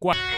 Muy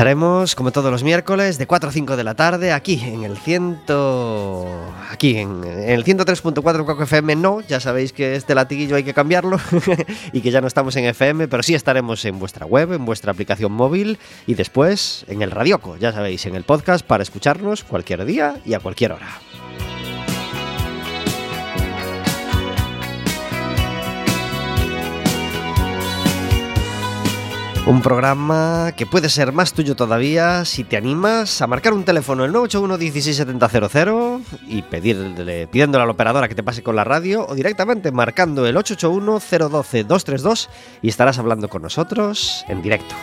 Estaremos, como todos los miércoles, de 4 a 5 de la tarde, aquí en el ciento... Aquí en, el 103.4 Coco FM, no, ya sabéis que este latiguillo hay que cambiarlo y que ya no estamos en FM, pero sí estaremos en vuestra web, en vuestra aplicación móvil y después en el Radioco, ya sabéis, en el podcast para escucharnos cualquier día y a cualquier hora. Un programa que puede ser más tuyo todavía si te animas a marcar un teléfono el 981 16700 y pedirle, pidiéndole a la operadora que te pase con la radio o directamente marcando el 881 012 232 y estarás hablando con nosotros en directo.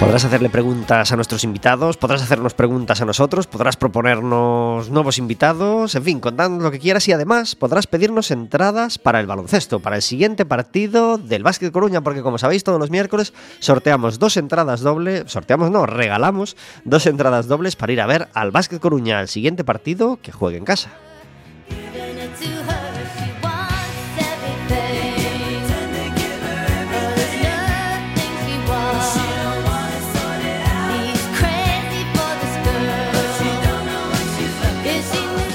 Podrás hacerle preguntas a nuestros invitados, podrás hacernos preguntas a nosotros, podrás proponernos nuevos invitados, en fin, contando lo que quieras y además podrás pedirnos entradas para el baloncesto, para el siguiente partido del Básquet Coruña, porque como sabéis todos los miércoles sorteamos dos entradas dobles, sorteamos no, regalamos dos entradas dobles para ir a ver al Básquet Coruña, al siguiente partido que juegue en casa.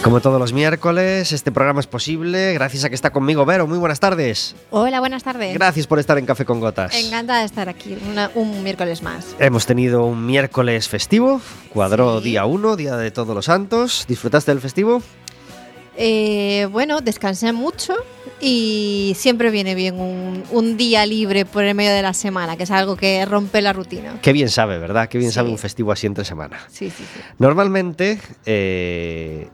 Como todos los miércoles, este programa es posible gracias a que está conmigo Vero. Muy buenas tardes. Hola, buenas tardes. Gracias por estar en Café con Gotas. Encantada de estar aquí un miércoles más. Hemos tenido un miércoles festivo, cuadró día 1, Día de Todos los Santos. ¿Disfrutaste del festivo? Eh, bueno, descansé mucho y siempre viene bien un, día libre por el medio de la semana, que es algo que rompe la rutina. Qué bien sabe, ¿verdad? Qué bien sabe un festivo así entre semana. Sí, sí, sí. Normalmente, eh,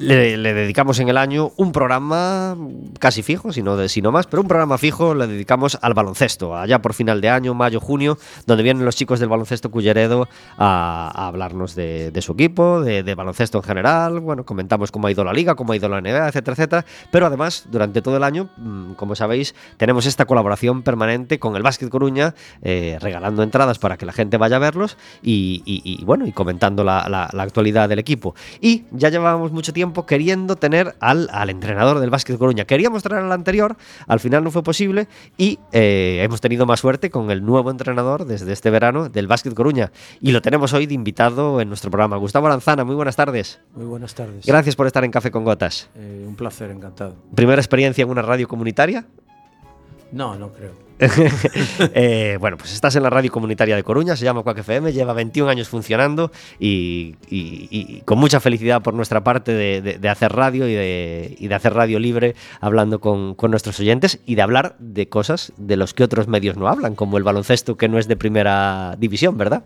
le, dedicamos en el año un programa casi fijo, si no, de, más, pero un programa fijo le dedicamos al baloncesto, allá por final de año, mayo, junio, donde vienen los chicos del baloncesto Culleredo a, hablarnos de, su equipo, de, baloncesto en general, bueno, comentamos cómo ha ido la liga, cómo ha ido la NBA, etcétera, etcétera, pero además, durante todo el año, mm, como sabéis, tenemos esta colaboración permanente con el Básquet Coruña, eh, regalando entradas para que la gente vaya a verlos y, bueno, y comentando la, la actualidad del equipo. Y ya llevábamos mucho tiempo queriendo tener al, entrenador del Básquet Coruña. Queríamos traer al anterior, al final no fue posible y eh, hemos tenido más suerte con el nuevo entrenador desde este verano del Básquet Coruña. Y lo tenemos hoy de invitado en nuestro programa. Gustavo Aranzana, muy buenas tardes. Muy buenas tardes. Gracias por estar en Café con Gotas. Eh, un placer, encantado. ¿Primera experiencia en una radio comunitaria? No, no creo. eh, bueno, pues estás en la radio comunitaria de Coruña, se llama Quack FM, lleva 21 años funcionando y, con mucha felicidad por nuestra parte de hacer radio y de, y de, hacer radio libre, hablando con, con, nuestros oyentes y de hablar de cosas de los que otros medios no hablan, como el baloncesto que no es de primera división, ¿verdad?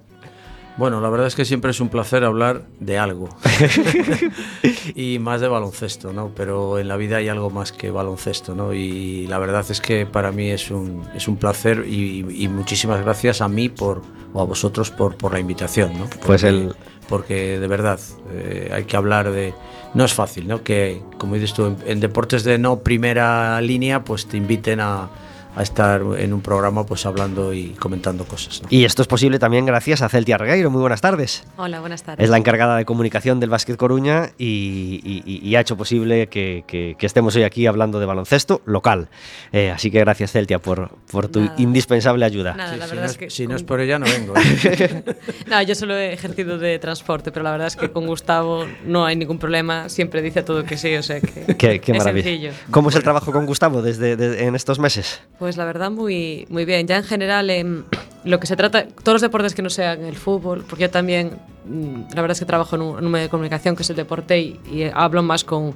Bueno, la verdad es que siempre es un placer hablar de algo. y más de baloncesto, ¿no? Pero en la vida hay algo más que baloncesto, ¿no? Y la verdad es que para mí es un, es un placer y, y muchísimas gracias a mí por, o a vosotros por, por la invitación, ¿no? Porque, pues el... Porque de verdad eh, hay que hablar de... No es fácil, ¿no? Que, como dices tú, en, en deportes de no primera línea, pues te inviten a a estar en un programa pues hablando y comentando cosas. ¿no? Y esto es posible también gracias a Celtia Regueiro. Muy buenas tardes. Hola, buenas tardes. Es la encargada de comunicación del Básquet Coruña y, y, y ha hecho posible que, que, que, estemos hoy aquí hablando de baloncesto local. Eh, así que gracias Celtia por, por tu Nada. indispensable ayuda. Nada, Sí, la si, verdad no es es, que si con- no es por ella no vengo. ¿eh? No, yo solo he ejercido de transporte, pero la verdad es que con Gustavo no hay ningún problema, siempre dice a todo que sí, o sea que Qué, qué es maravilla. sencillo. ¿Cómo es el trabajo con Gustavo desde de, en estos meses? Pues Pues la verdad muy, muy bien. Ya en general, en lo que se trata, todos los deportes que no sean el fútbol, porque yo también, mm, la verdad es que trabajo en un, en un medio de comunicación que es el deporte y, y hablo más con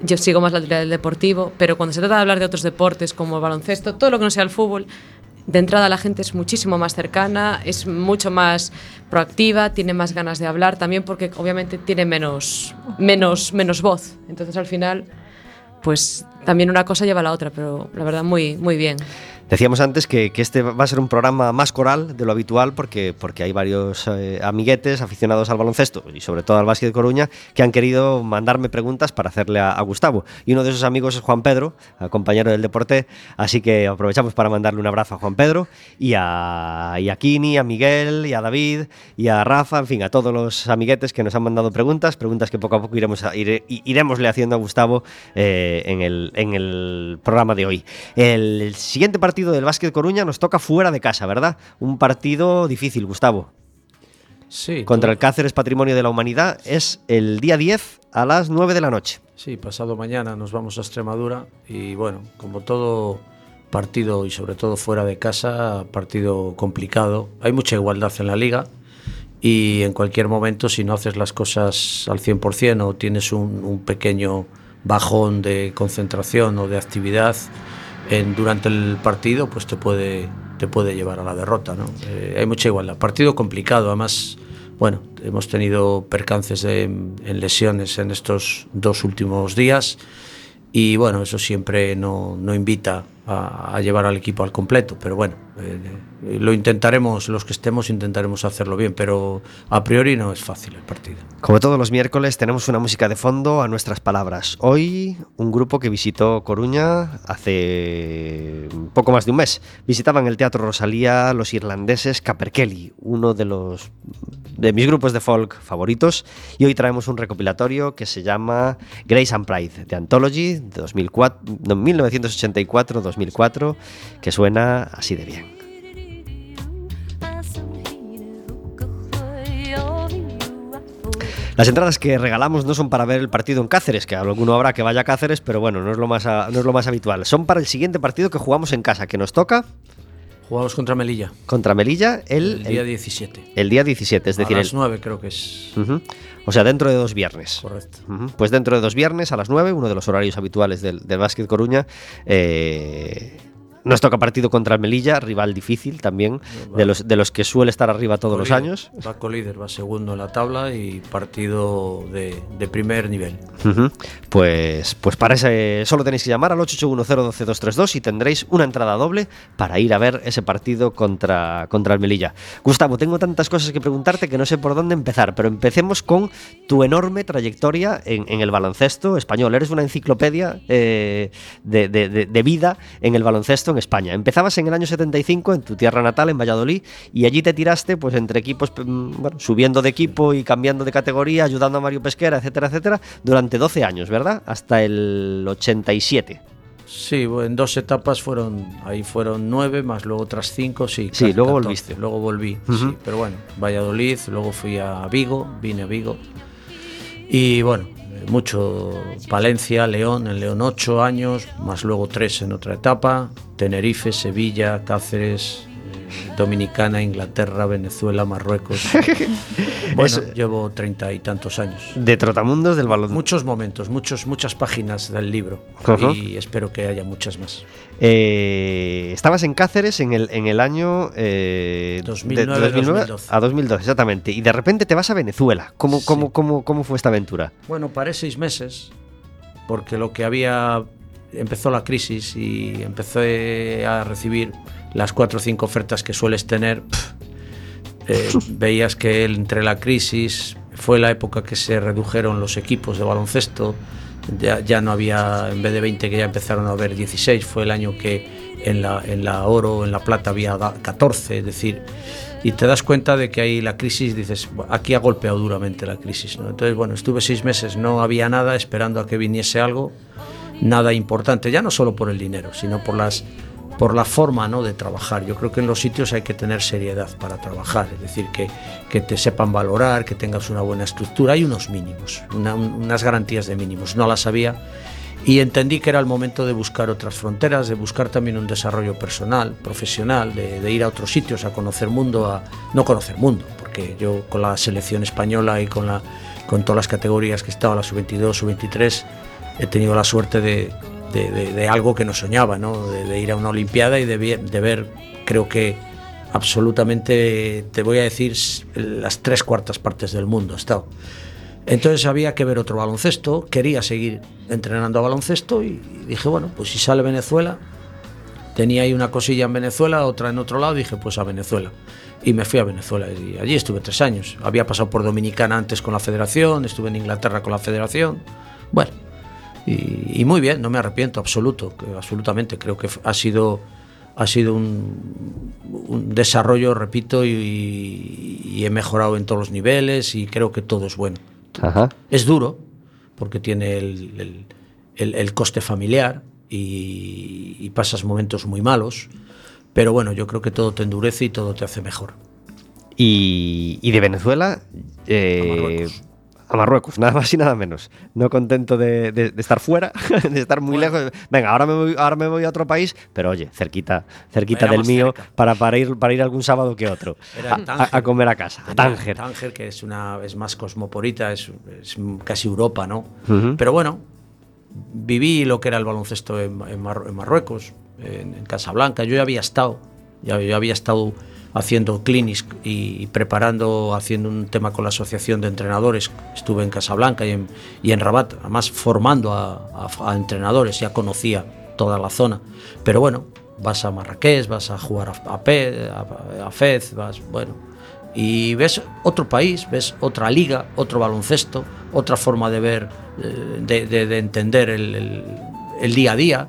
yo sigo más la teoría del deportivo, pero cuando se trata de hablar de otros deportes como el baloncesto, todo lo que no sea el fútbol, de entrada la gente es muchísimo más cercana, es mucho más proactiva, tiene más ganas de hablar también porque obviamente tiene menos menos menos voz. Entonces al final pues también una cosa lleva la otra, pero la verdad muy, muy bien. Decíamos antes que, este va a ser un programa más coral de lo habitual porque, porque hay varios eh, amiguetes aficionados al baloncesto y sobre todo al básquet de Coruña que han querido mandarme preguntas para hacerle a, Gustavo. Y uno de esos amigos es Juan Pedro, compañero del deporte, así que aprovechamos para mandarle un abrazo a Juan Pedro y a, y a Kini, a Miguel y a David y a Rafa, en fin, a todos los amiguetes que nos han mandado preguntas, preguntas que poco a poco iremos, a, ire, haciendo a Gustavo eh, en, el, en el programa de hoy. El, el siguiente partido partido del Básquet Coruña nos toca fuera de casa, ¿verdad? Un partido difícil, Gustavo. Sí. Contra todo. el Cáceres Patrimonio de la Humanidad es el día 10 a las 9 de la noche. Sí, pasado mañana nos vamos a Extremadura y bueno, como todo partido y sobre todo fuera de casa, partido complicado. Hay mucha igualdad en la liga y en cualquier momento si no haces las cosas al 100% o tienes un, un pequeño bajón de concentración o de actividad, en, durante el partido pues te puede, te puede llevar a la derrota. ¿no? Eh, hay mucha igualdad. Partido complicado, además, bueno, hemos tenido percances de, en lesiones en estos dos últimos días y bueno, eso siempre no, no invita a, a llevar al equipo al completo, pero bueno, eh, lo intentaremos, los que estemos intentaremos hacerlo bien, pero a priori no es fácil el partido. Como todos los miércoles tenemos una música de fondo a nuestras palabras. Hoy un grupo que visitó Coruña hace poco más de un mes. Visitaban el Teatro Rosalía los irlandeses Caperkelly, uno de los de mis grupos de folk favoritos, y hoy traemos un recopilatorio que se llama Grace and Pride de Anthology de 2004, 1984-2004, que suena así de bien. Las entradas que regalamos no son para ver el partido en Cáceres, que alguno habrá que vaya a Cáceres, pero bueno, no es lo más, a, no es lo más habitual. Son para el siguiente partido que jugamos en casa, que nos toca. Jugamos contra Melilla. Contra Melilla el, el día 17. El día 17, es decir. A las el, 9 creo que es. Uh -huh. O sea, dentro de dos viernes. Correcto. Uh -huh. Pues dentro de dos viernes a las 9, uno de los horarios habituales del, del Básquet Coruña. Eh, nos toca partido contra el Melilla, rival difícil también, va. de, los, de los que suele estar arriba todos los años. Va co-líder, va segundo en la tabla y partido de, de primer nivel. Uh -huh. Pues, pues para ese solo tenéis que llamar al 881012232 y tendréis una entrada doble para ir a ver ese partido contra, contra el Melilla. Gustavo, tengo tantas cosas que preguntarte que no sé por dónde empezar, pero empecemos con tu enorme trayectoria en, en el baloncesto español. Eres una enciclopedia eh, de, de, de vida en el baloncesto en España. Empezabas en el año 75 en tu tierra natal, en Valladolid, y allí te tiraste pues entre equipos, mm, bueno, subiendo de equipo y cambiando de categoría, ayudando a Mario Pesquera, etcétera, etcétera, durante 12 años, ¿verdad? Hasta el 87. Sí, en dos etapas fueron, ahí fueron nueve, más luego otras cinco, sí. Sí, luego 14, volviste. Luego volví, uh -huh. sí, pero bueno, Valladolid, luego fui a Vigo, vine a Vigo. Y bueno, mucho Palencia, León, en León ocho años, más luego tres en otra etapa, Tenerife, Sevilla, Cáceres, Dominicana, Inglaterra, Venezuela, Marruecos. bueno, llevo treinta y tantos años. De trotamundos del balón. Muchos momentos, muchos, muchas páginas del libro y espero que haya muchas más. Eh, estabas en Cáceres en el, en el año eh, 2009, de 2009 2012. a 2012, exactamente. Y de repente te vas a Venezuela. ¿Cómo, Sí. cómo, cómo, cómo fue esta aventura? Bueno, paré seis meses, porque lo que había. Empezó la crisis y empecé a recibir las cuatro o cinco ofertas que sueles tener. eh, veías que entre la crisis fue la época que se redujeron los equipos de baloncesto. Ya, ya no había, en vez de 20 que ya empezaron a haber 16, fue el año que en la, en la oro, en la plata había da- 14, es decir, y te das cuenta de que ahí la crisis, dices, "Buah, aquí ha golpeado duramente la crisis. ¿no? Entonces, bueno, estuve seis meses, no había nada, esperando a que viniese algo, nada importante, ya no solo por el dinero, sino por las por la forma ¿no? de trabajar. Yo creo que en los sitios hay que tener seriedad para trabajar, es decir, que, que te sepan valorar, que tengas una buena estructura. Hay unos mínimos, una- un- unas garantías de mínimos. No las había y entendí que era el momento de buscar otras fronteras, de buscar también un desarrollo personal, profesional, de, de ir a otros sitios, a conocer mundo, a no conocer mundo, porque yo con la selección española y con, la, con todas las categorías que estaba, la sub-22, sub-23, he tenido la suerte de, de, de, de algo que no soñaba, ¿no? De, de, ir a una Olimpiada y de, de ver, creo que absolutamente, te voy a decir, las tres cuartas partes del mundo he estado. Entonces había que ver otro baloncesto, quería seguir entrenando a baloncesto y dije, bueno, pues si sale Venezuela, tenía ahí una cosilla en Venezuela, otra en otro lado, dije, pues a Venezuela. Y me fui a Venezuela y allí estuve tres años. Había pasado por Dominicana antes con la federación, estuve en Inglaterra con la federación. Bueno, y, y muy bien, no me arrepiento, absoluto, absolutamente. Creo que ha sido, ha sido un, un desarrollo, repito, y, y he mejorado en todos los niveles y creo que todo es bueno. Ajá. Es duro, porque tiene el, el- el- el coste familiar y, y pasas momentos muy malos, pero bueno, yo creo que todo te endurece y todo te hace mejor. Y, y de Venezuela eh, A Marruecos. nada más y nada menos. No contento de, de- de estar fuera, de estar muy lejos. Venga, ahora me, voy, ahora me voy a otro país, pero oye, cerquita, cerquita del mío cerca. para, para, ir, para ir algún sábado que otro. Era A, a- comer a casa, a Tánger. Tánger, que es, una, es más cosmopolita, es, es casi Europa, ¿no? Pero bueno, viví lo que era el baloncesto en, en Marru- en Marruecos, en, en Casablanca. Yo ya había estado, ya, yo había estado haciendo clinics y preparando, haciendo un tema con la asociación de entrenadores. Estuve en Casablanca y en, y en Rabat, además formando a, entrenadores, ya conocía toda la zona. Pero bueno, vas a Marrakech, vas a jugar a, a, Pe- a- Fez, vas, bueno, y ves otro país, ves otra liga, otro baloncesto, otra forma de ver, eh, de, de- de entender el día a día.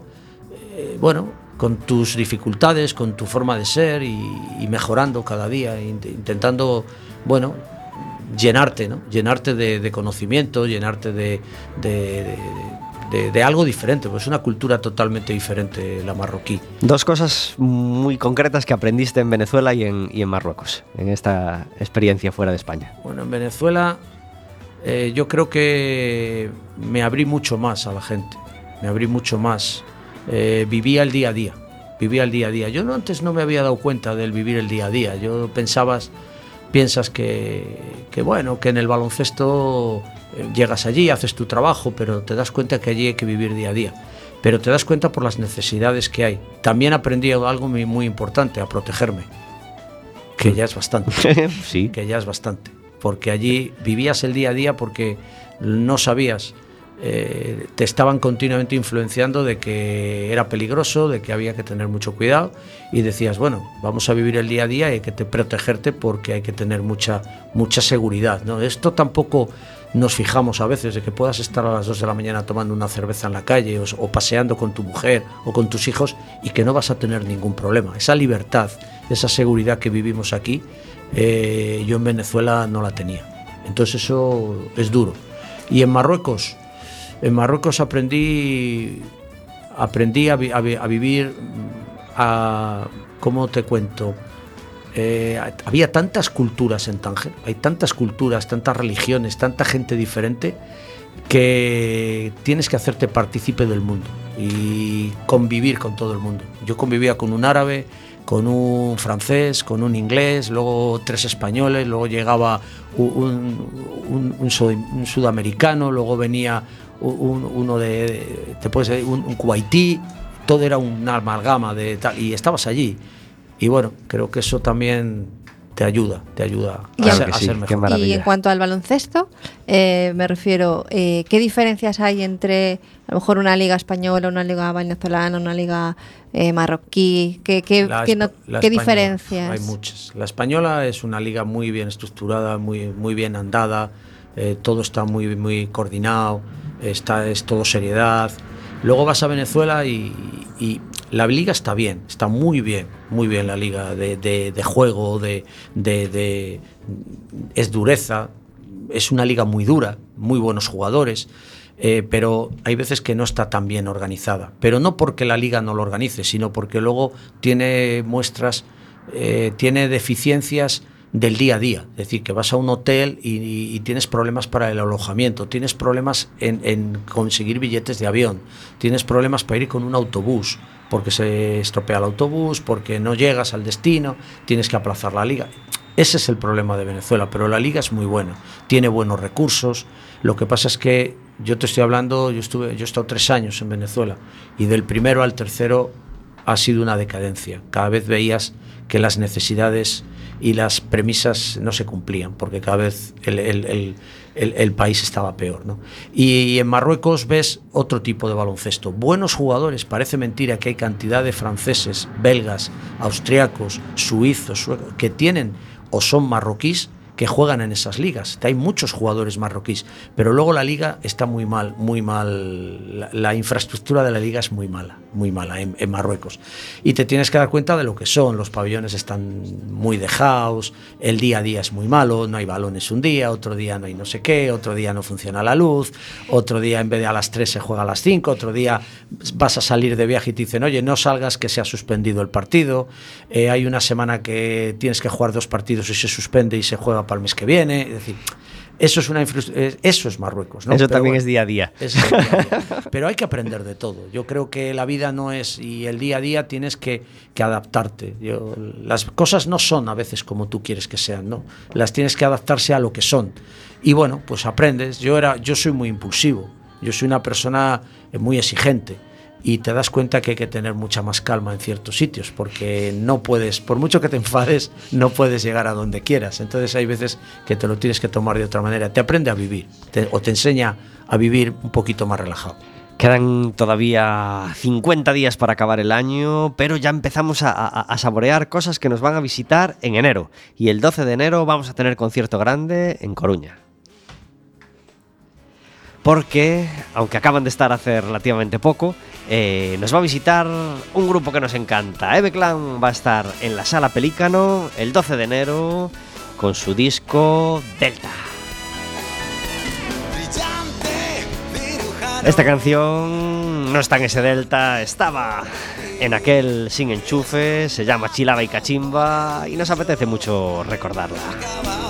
Eh, bueno, con tus dificultades, con tu forma de ser y, y mejorando cada día, int- intentando, bueno, llenarte, ¿no? Llenarte de, de conocimiento, llenarte de, de- de- de algo diferente, pues es una cultura totalmente diferente la marroquí. Dos cosas muy concretas que aprendiste en Venezuela y en, y en Marruecos, en esta experiencia fuera de España. Bueno, en Venezuela eh, yo creo que me abrí mucho más a la gente, me abrí mucho más. Eh, vivía el día a día, vivía el día a día. Yo no, antes no me había dado cuenta del vivir el día a día. Yo pensabas, piensas que, que bueno, que en el baloncesto eh, llegas allí, haces tu trabajo, pero te das cuenta que allí hay que vivir día a día. Pero te das cuenta por las necesidades que hay. También aprendí algo muy, muy importante, a protegerme, que ya es bastante sí. que ya es bastante, porque allí vivías el día a día porque no sabías, eh, te estaban continuamente influenciando de que era peligroso, de que había que tener mucho cuidado y decías, bueno, vamos a vivir el día a día y hay que te- protegerte porque hay que tener mucha, mucha seguridad. ¿no? Esto tampoco nos fijamos a veces de que puedas estar a las 2 de la mañana tomando una cerveza en la calle o, paseando con tu mujer o con tus hijos y que no vas a tener ningún problema. Esa libertad, esa seguridad que vivimos aquí, eh, yo en Venezuela no la tenía. Entonces eso es duro. Y en Marruecos, en Marruecos aprendí, aprendí a, vi- a vi- a vivir, mm, a, ¿cómo te cuento? Eh, había tantas culturas en Tánger, hay tantas culturas, tantas religiones, tanta gente diferente. que tienes que hacerte partícipe del mundo y convivir con todo el mundo. Yo convivía con un árabe, con un francés, con un inglés, luego tres españoles, luego llegaba un, un, sudamericano, luego venía uno de, te puedes un, un kuwaití, todo era una amalgama de tal, y estabas allí. Y bueno, creo que eso también te ayuda, te ayuda a, ser, mejor. Y en cuanto al baloncesto, eh, me refiero, eh, ¿qué diferencias hay entre a lo mejor una liga española, una liga venezolana, una liga eh, marroquí? ¿Qué, qué, qué, diferencias? Hay muchas. La española es una liga muy bien estructurada, muy, muy bien andada, todo está muy, muy coordinado, está, es todo seriedad. Luego vas a Venezuela y, la liga está bien, está muy bien, muy bien la liga de, juego, de, es dureza, es una liga muy dura, muy buenos jugadores. Eh, pero hay veces que no está tan bien organizada. Pero no porque la liga no lo organice, sino porque luego tiene muestras, eh, tiene deficiencias del día a día. Es decir, que vas a un hotel y, tienes problemas para el alojamiento, tienes problemas en, conseguir billetes de avión, tienes problemas para ir con un autobús, porque se estropea el autobús, porque no llegas al destino, tienes que aplazar la liga. Ese es el problema de Venezuela, pero la liga es muy buena, tiene buenos recursos. Lo que pasa es que yo te estoy hablando, yo estuve, yo he estado tres años en Venezuela y del primero al tercero ha sido una decadencia. Cada vez veías que las necesidades y las premisas no se cumplían, porque cada vez el, país estaba peor. ¿no? Y, en Marruecos ves otro tipo de baloncesto. Buenos jugadores, parece mentira que hay cantidad de franceses, belgas, austriacos, suizos, que tienen o son marroquíes que juegan en esas ligas. Hay muchos jugadores marroquíes, pero luego la liga está muy mal, muy mal. La, infraestructura de la liga es muy mala, muy mala en, Marruecos. Y te tienes que dar cuenta de lo que son. Los pabellones están muy dejados, el día a día es muy malo, no hay balones un día, otro día no hay no sé qué, otro día no funciona la luz, otro día en vez de a las 3 se juega a las 5, otro día vas a salir de viaje y te dicen, oye, no salgas que se ha suspendido el partido. Eh, hay una semana que tienes que jugar dos partidos y se suspende y se juega para el mes que viene. Es decir, eso es, una eso es Marruecos. ¿no? Eso también es día a día. Pero hay que aprender de todo. Yo creo que la vida no es, y el día a día tienes que, que adaptarte. Yo, las cosas no son a veces como tú quieres que sean, ¿no? Las tienes que adaptarse a lo que son. Y bueno, pues aprendes. Yo, era, yo soy muy impulsivo. Yo soy una persona muy exigente y te das cuenta que hay que tener mucha más calma en ciertos sitios, porque no puedes, por mucho que te enfades, no puedes llegar a donde quieras. Entonces hay veces que te lo tienes que tomar de otra manera. Te aprende a vivir o te enseña a vivir un poquito más relajado. Quedan todavía 50 días para acabar el año, pero ya empezamos a, a, saborear cosas que nos van a visitar en enero. Y el 12 de enero vamos a tener concierto grande en Coruña porque, aunque acaban de estar hace relativamente poco, eh, nos va a visitar un grupo que nos encanta. Eve Clan va a estar en la Sala Pelícano el 12 de enero con su disco Delta. Esta canción no está en ese Delta, estaba en aquel sin enchufe, se llama Chilaba y Cachimba y nos apetece mucho recordarla.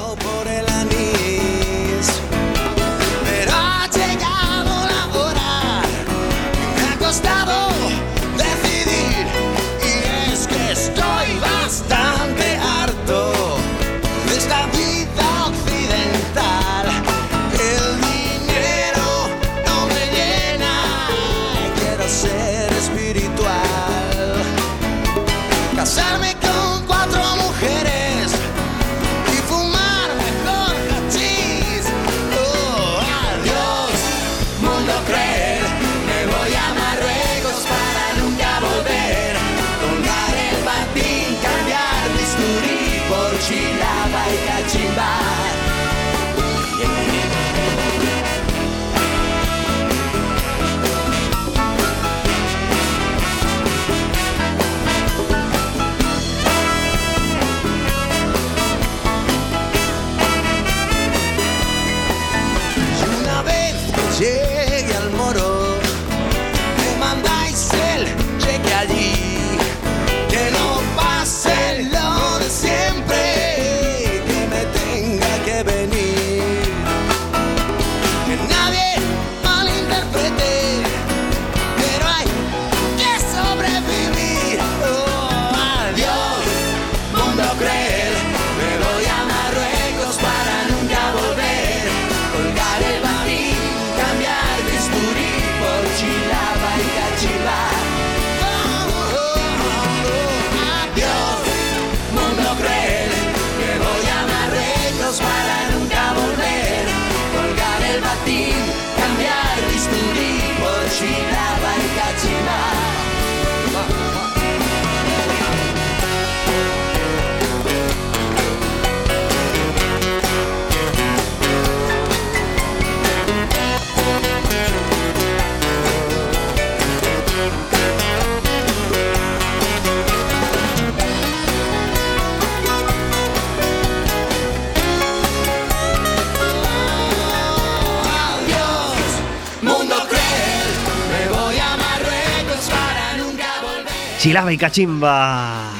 Silaba y Cachimba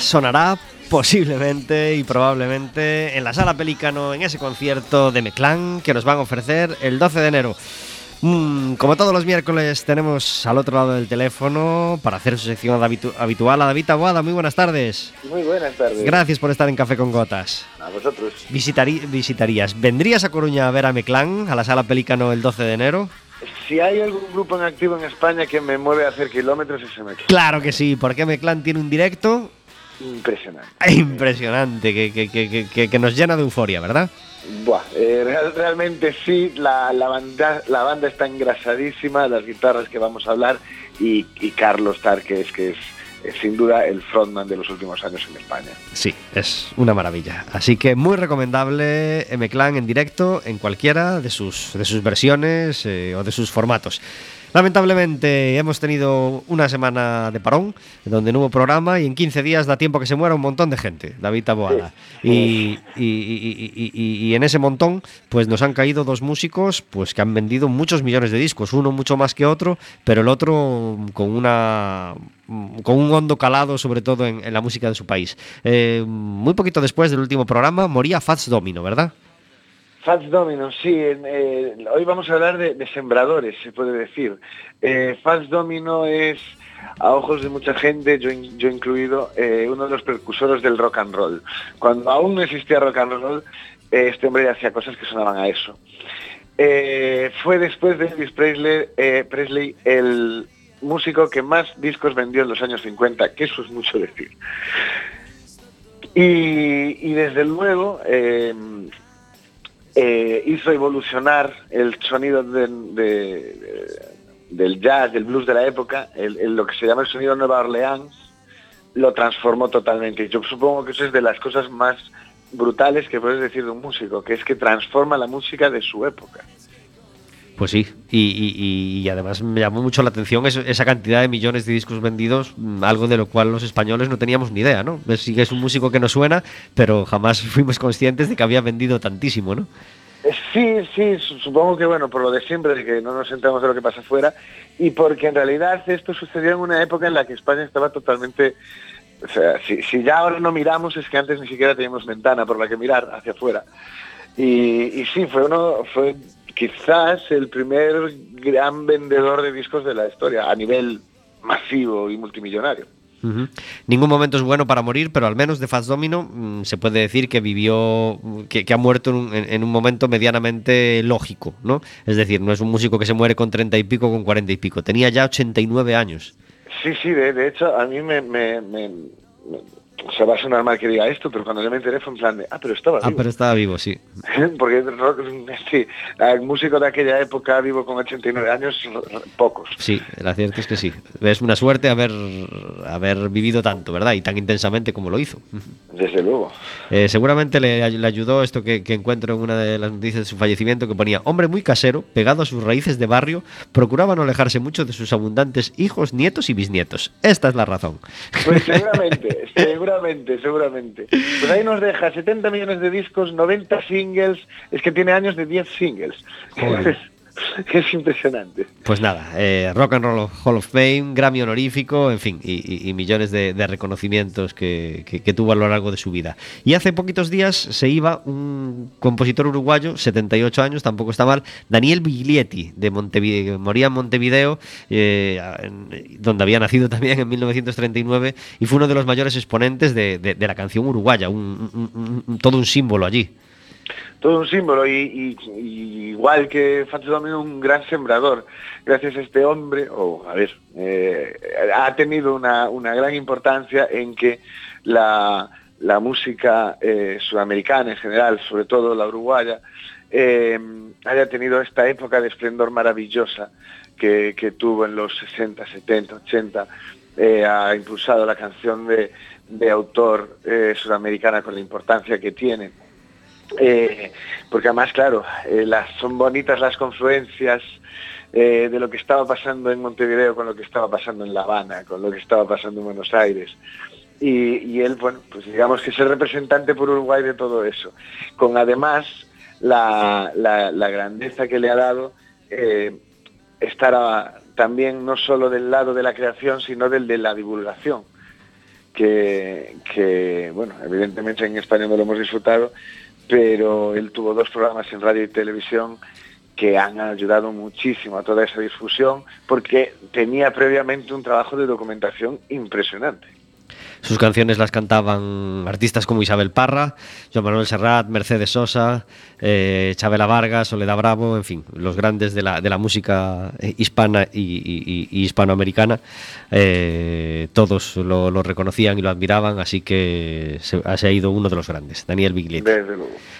sonará posiblemente y probablemente en la sala Pelícano en ese concierto de Meclán que nos van a ofrecer el 12 de enero. Mm, como todos los miércoles tenemos al otro lado del teléfono para hacer su sección habitual a David Aguada. Muy buenas tardes. Muy buenas tardes. Gracias por estar en Café con Gotas. A vosotros. visitarías. ¿Vendrías a Coruña a ver a Meclán, a la sala Pelícano el 12 de enero? Si hay algún grupo en activo en España que me mueve a hacer kilómetros, es Meclán. Claro que sí, porque Meclán tiene un directo impresionante. Impresionante, que, que, nos llena de euforia, ¿verdad? Buah, eh, realmente sí, la, la, banda, la banda está engrasadísima, las guitarras que vamos a hablar y, y Carlos Tarques, que es sin duda el frontman de los últimos años en España. Sí, es una maravilla. Así que muy recomendable M-Clan en directo en cualquiera de sus, de sus versiones eh, o de sus formatos. Lamentablemente hemos tenido una semana de parón, donde no hubo programa y en 15 días da tiempo que se muera un montón de gente, David Taboada. Y, y, en ese montón, pues nos han caído dos músicos pues que han vendido muchos millones de discos, uno mucho más que otro, pero el otro con una con un hondo calado, sobre todo en, la música de su país. Eh, muy poquito después del último programa moría Fats Domino, ¿verdad? Fats Domino, sí. Eh, hoy vamos a hablar de, sembradores, se puede decir. Eh, Fats Domino es, a ojos de mucha gente, yo, yo incluido, eh, uno de los precursores del rock and roll. Cuando aún no existía rock and roll, eh, este hombre hacía cosas que sonaban a eso. fue después de Elvis Presley, el músico que más discos vendió en los años 50, que eso es mucho decir. Y desde luego eh, hizo evolucionar el sonido del jazz, del blues de la época, lo que se llama el sonido Nueva Orleans, lo transformó totalmente. Yo supongo que eso es de las cosas más brutales que puedes decir de un músico, que es que transforma la música de su época. Pues sí, y, además me llamó mucho la atención esa cantidad de millones de discos vendidos, mm, algo de lo cual los españoles no teníamos ni idea, ¿no? Sí que es un músico que nos suena, pero jamás fuimos conscientes de que había vendido tantísimo, ¿no? Eh, sí, sí, supongo que bueno, por lo de siempre, de que no nos enteramos de lo que pasa afuera, y porque en realidad esto sucedió en una época en la que España estaba totalmente o sea, si, ya ahora no miramos es que antes ni siquiera teníamos ventana por la que mirar hacia afuera. Y sí, fue uno, fue quizás el primer gran vendedor de discos de la historia a nivel masivo y multimillonario. Ningún momento es bueno para morir, pero al menos de Fast Domino mm, se puede decir que vivió, que, ha muerto en un, momento medianamente lógico, ¿no? Es decir, no es un músico que se muere con 30 y pico, con 40 y pico. Tenía ya 89 años. Sí, sí, de, hecho a mí me, o sea, va a sonar mal que diga esto, pero cuando yo me enteré fue en plan de, ah, pero estaba ah, vivo. Ah, pero estaba vivo, sí. Porque sí, el músico de aquella época vivo con 89 años, pocos. Sí, la cierto es que sí. Es una suerte haber, haber vivido tanto, ¿verdad? Y tan intensamente como lo hizo. Desde luego. Eh, seguramente le, ayudó esto que, que, encuentro en una de las noticias de su fallecimiento que ponía, hombre muy casero, pegado a sus raíces de barrio, procuraba no alejarse mucho de sus abundantes hijos, nietos y bisnietos. Esta es la razón. Pues seguramente, seguramente Seguramente, seguramente. Pues ahí nos deja 70 millones de discos, 90 singles, es que tiene años de 10 singles. es impresionante. Pues nada, eh, Rock and Roll Hall of Fame, Grammy honorífico, en fin, y, millones de, reconocimientos que, tuvo a lo largo de su vida. Y hace poquitos días se iba un compositor uruguayo, 78 años, tampoco está mal, Daniel Biglietti, de Montevideo, moría en Montevideo, eh, donde había nacido también en 1939, y fue uno de los mayores exponentes de, la canción uruguaya, todo un símbolo allí todo un símbolo y, igual que Fats Domino un gran sembrador. Gracias a este hombre o a ver eh, ha tenido una, gran importancia en que la, música eh, sudamericana en general sobre todo la uruguaya eh, haya tenido esta época de esplendor maravillosa que, tuvo en los 60, 70, 80 ha impulsado la canción de, de autor sudamericana con la importancia que tiene eh, porque además, claro, eh, las, son bonitas las confluencias eh, de lo que estaba pasando en Montevideo con lo que estaba pasando en La Habana, con lo que estaba pasando en Buenos Aires. Y, él, bueno, pues digamos que es el representante por Uruguay de todo eso, con además la, grandeza que le ha dado estar también no solo del lado de la creación, sino del de la divulgación. Que, bueno, evidentemente en España no lo hemos disfrutado, pero él tuvo dos programas en radio y televisión que han ayudado muchísimo a toda esa difusión porque tenía previamente un trabajo de documentación impresionante. Sus canciones las cantaban artistas como Isabel Parra, Joan Manuel Serrat, Mercedes Sosa, eh, Chabela Vargas, Soledad Bravo, en fin, los grandes de la, de la música hispana y, hispanoamericana. Eh, todos lo, reconocían y lo admiraban, así que se, ha ido uno de los grandes, Daniel Biglietti.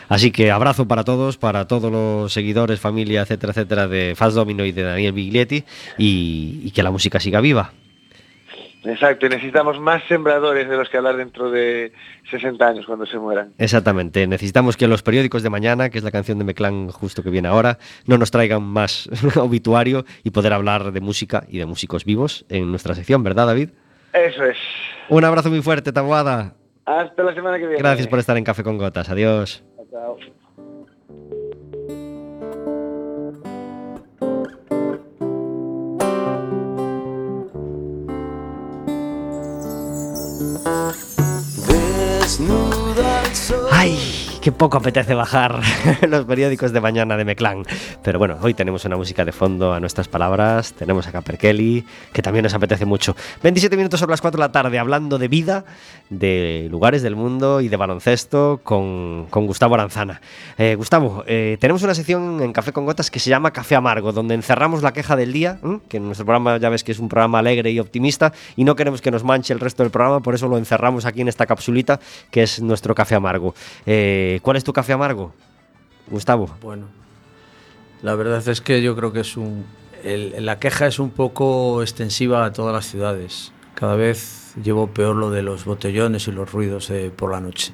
Así que abrazo para todos, para todos los seguidores, familia, etcétera, etcétera, de Fast Domino y de Daniel Biglietti, y que la música siga viva. Exacto, y necesitamos más sembradores de los que hablar dentro de 60 años cuando se mueran. Exactamente, necesitamos que los periódicos de mañana, que es la canción de Meclán justo que viene ahora, no nos traigan más obituario y poder hablar de música y de músicos vivos en nuestra sección, ¿verdad David? Eso es. Un abrazo muy fuerte, Tabuada. Hasta la semana que viene. Gracias por estar en Café con Gotas, adiós. Chao. Ay, qué poco apetece bajar los periódicos de mañana de Meclán. Pero bueno, hoy tenemos una música de fondo a nuestras palabras. Tenemos a Caper Kelly, que también nos apetece mucho. 27 minutos sobre las 4 de la tarde, hablando de vida, de lugares del mundo y de baloncesto con, Gustavo Aranzana. Eh, Gustavo, eh, tenemos una sección en Café con Gotas que se llama Café Amargo, donde encerramos la queja del día, que en nuestro programa ya ves que es un programa alegre y optimista, y no queremos que nos manche el resto del programa, por eso lo encerramos aquí en esta capsulita que es nuestro Café Amargo. Eh, ¿Cuál es tu café amargo, Gustavo? Bueno, la verdad es que yo creo que es un. la queja es un poco extensiva a todas las ciudades. Cada vez llevo peor lo de los botellones y los ruidos por la noche.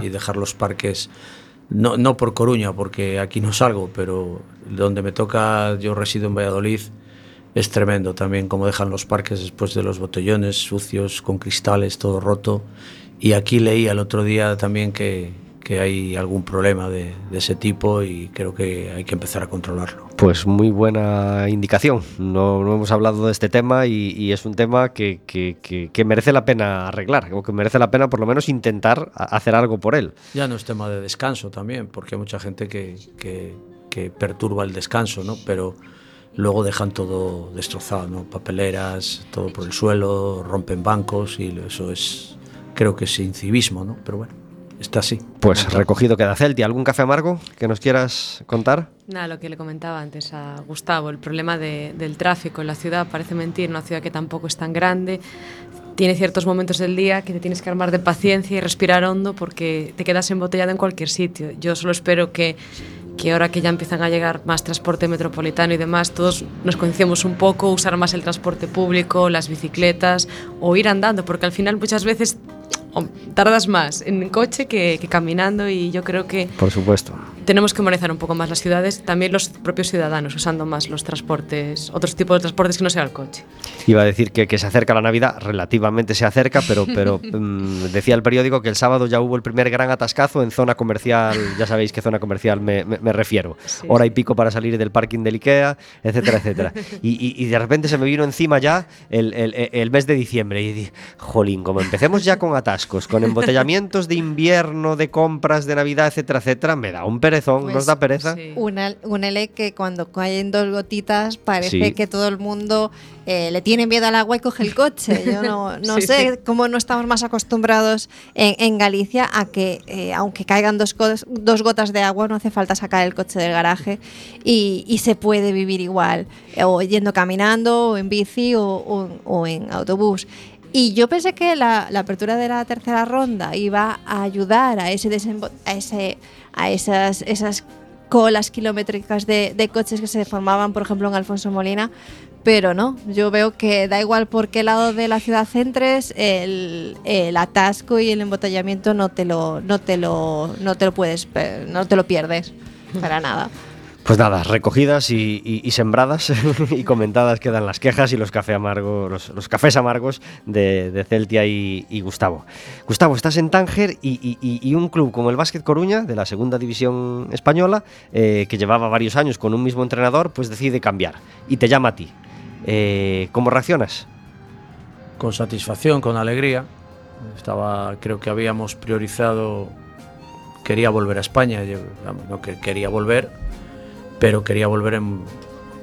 Y dejar los parques. No, no por Coruña, porque aquí no salgo, pero donde me toca, yo resido en Valladolid, es tremendo también cómo dejan los parques después de los botellones sucios, con cristales, todo roto. Y aquí leí el otro día también que, que hay algún problema de, ese tipo y creo que hay que empezar a controlarlo. Pues muy buena indicación. No, hemos hablado de este tema y, es un tema que, que, merece la pena arreglar, o que merece la pena por lo menos intentar hacer algo por él. Ya no es tema de descanso también, porque hay mucha gente que, perturba el descanso, ¿no? Pero luego dejan todo destrozado, ¿no? Papeleras, todo por el suelo, rompen bancos y eso es, creo que es incivismo, ¿no? Pero bueno está así. Pues recogido queda Celti. ¿Algún café amargo que nos quieras contar? Nada, lo que le comentaba antes a Gustavo, el problema del tráfico en la ciudad parece mentir, una ciudad que tampoco es tan grande. Tiene ciertos momentos del día que te tienes que armar de paciencia y respirar hondo porque te quedas embotellado en cualquier sitio. Yo solo espero que, que ahora que ya empiezan a llegar más transporte metropolitano y demás, todos nos concienciemos un poco, usar más el transporte público, las bicicletas o ir andando, porque al final muchas veces tardas más en coche que, caminando y yo creo que... Por supuesto. Tenemos que humanizar un poco más las ciudades, también los propios ciudadanos, usando más los transportes, otros tipos de transportes que no sea el coche. Iba a decir que, que se acerca la Navidad, relativamente se acerca, pero, pero mm, decía el periódico que el sábado ya hubo el primer gran atascazo en zona comercial, ya sabéis qué zona comercial me, me, refiero, hora y pico para salir del parking del Ikea, etcétera, etcétera. Y, y, de repente se me vino encima ya el, el, el mes de diciembre y dije, jolín, como empecemos ya con atascos, con embotellamientos de invierno, de compras de Navidad, etcétera, etcétera, me da un perezón, nos da pues, pereza. Una, un L que cuando caen dos gotitas parece que todo el mundo eh, le tiene miedo al agua y coge el coche. Yo no, no sé cómo no estamos más acostumbrados en, Galicia a que, eh, aunque caigan dos, dos gotas de agua, no hace falta sacar el coche del garaje y, y se puede vivir igual, o yendo caminando, o en bici, o, o en autobús. Y yo pensé que la, apertura de la tercera ronda iba a ayudar a ese, a ese a esas, esas colas kilométricas de, coches que se formaban, por ejemplo, en Alfonso Molina, pero no, yo veo que da igual por qué lado de la ciudad centres, el, el, atasco y el embotellamiento no te lo, no te lo, no te lo puedes, no te lo pierdes para nada. Pues nada, recogidas y, sembradas y comentadas quedan las quejas y los, café amargos, los, cafés amargos de, Celtia y, Gustavo. Gustavo, estás en Tánger y, un club como el Básquet Coruña, de la segunda división española, eh, que llevaba varios años con un mismo entrenador, pues decide cambiar y te llama a ti. Eh, ¿Cómo reaccionas? Con satisfacción, con alegría. Estaba, creo que habíamos priorizado, quería volver a España, no que quería volver, pero quería volver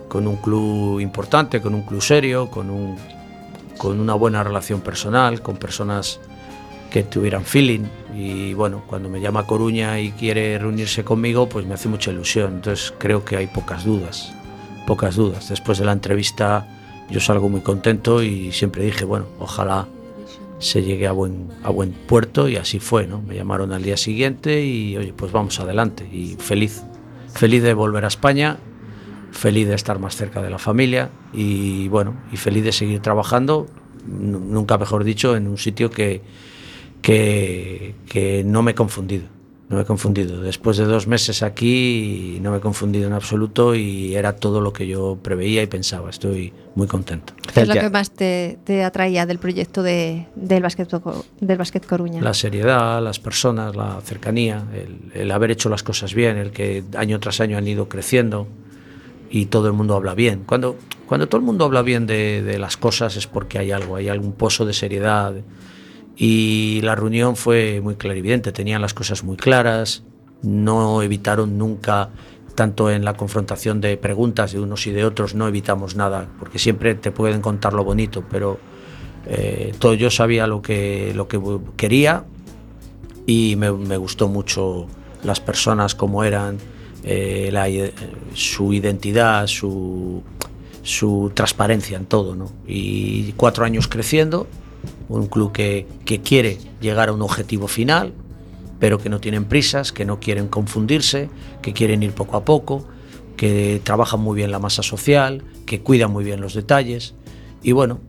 con un club importante, con un club serio, con, un, con una buena relación personal, con personas que tuvieran feeling y bueno, cuando me llama Coruña y quiere reunirse conmigo, pues me hace mucha ilusión. Entonces creo que hay pocas dudas, pocas dudas. Después de la entrevista yo salgo muy contento y siempre dije, bueno, ojalá se llegue a buen, a buen puerto y así fue, ¿no? Me llamaron al día siguiente y oye, pues vamos adelante y feliz, feliz de volver a España, feliz de estar más cerca de la familia y bueno, y feliz de seguir trabajando, nunca mejor dicho, en un sitio que que, no me he confundido. No me he confundido. Después de dos meses aquí no me he confundido en absoluto y era todo lo que yo preveía y pensaba. Estoy muy contento. ¿Qué es lo que más te, atraía del proyecto de, del, básquet, del básquet Coruña? La seriedad, las personas, la cercanía, el, haber hecho las cosas bien, el que año tras año han ido creciendo y todo el mundo habla bien. Cuando, cuando todo el mundo habla bien de, de las cosas es porque hay algo, hay algún pozo de seriedad y la reunión fue muy clarividente, tenían las cosas muy claras, no evitaron nunca, tanto en la confrontación de preguntas de unos y de otros, no evitamos nada, porque siempre te pueden contar lo bonito, pero eh, todo yo sabía lo que, lo que quería y me, gustó mucho las personas como eran, eh, eh, su identidad, su, su transparencia en todo. ¿no? Y cuatro años creciendo un club que, quiere llegar a un objetivo final, pero que no tienen prisas, que no quieren confundirse, que quieren ir poco a poco, que trabajan muy bien la masa social, que cuidan muy bien los detalles. Y bueno,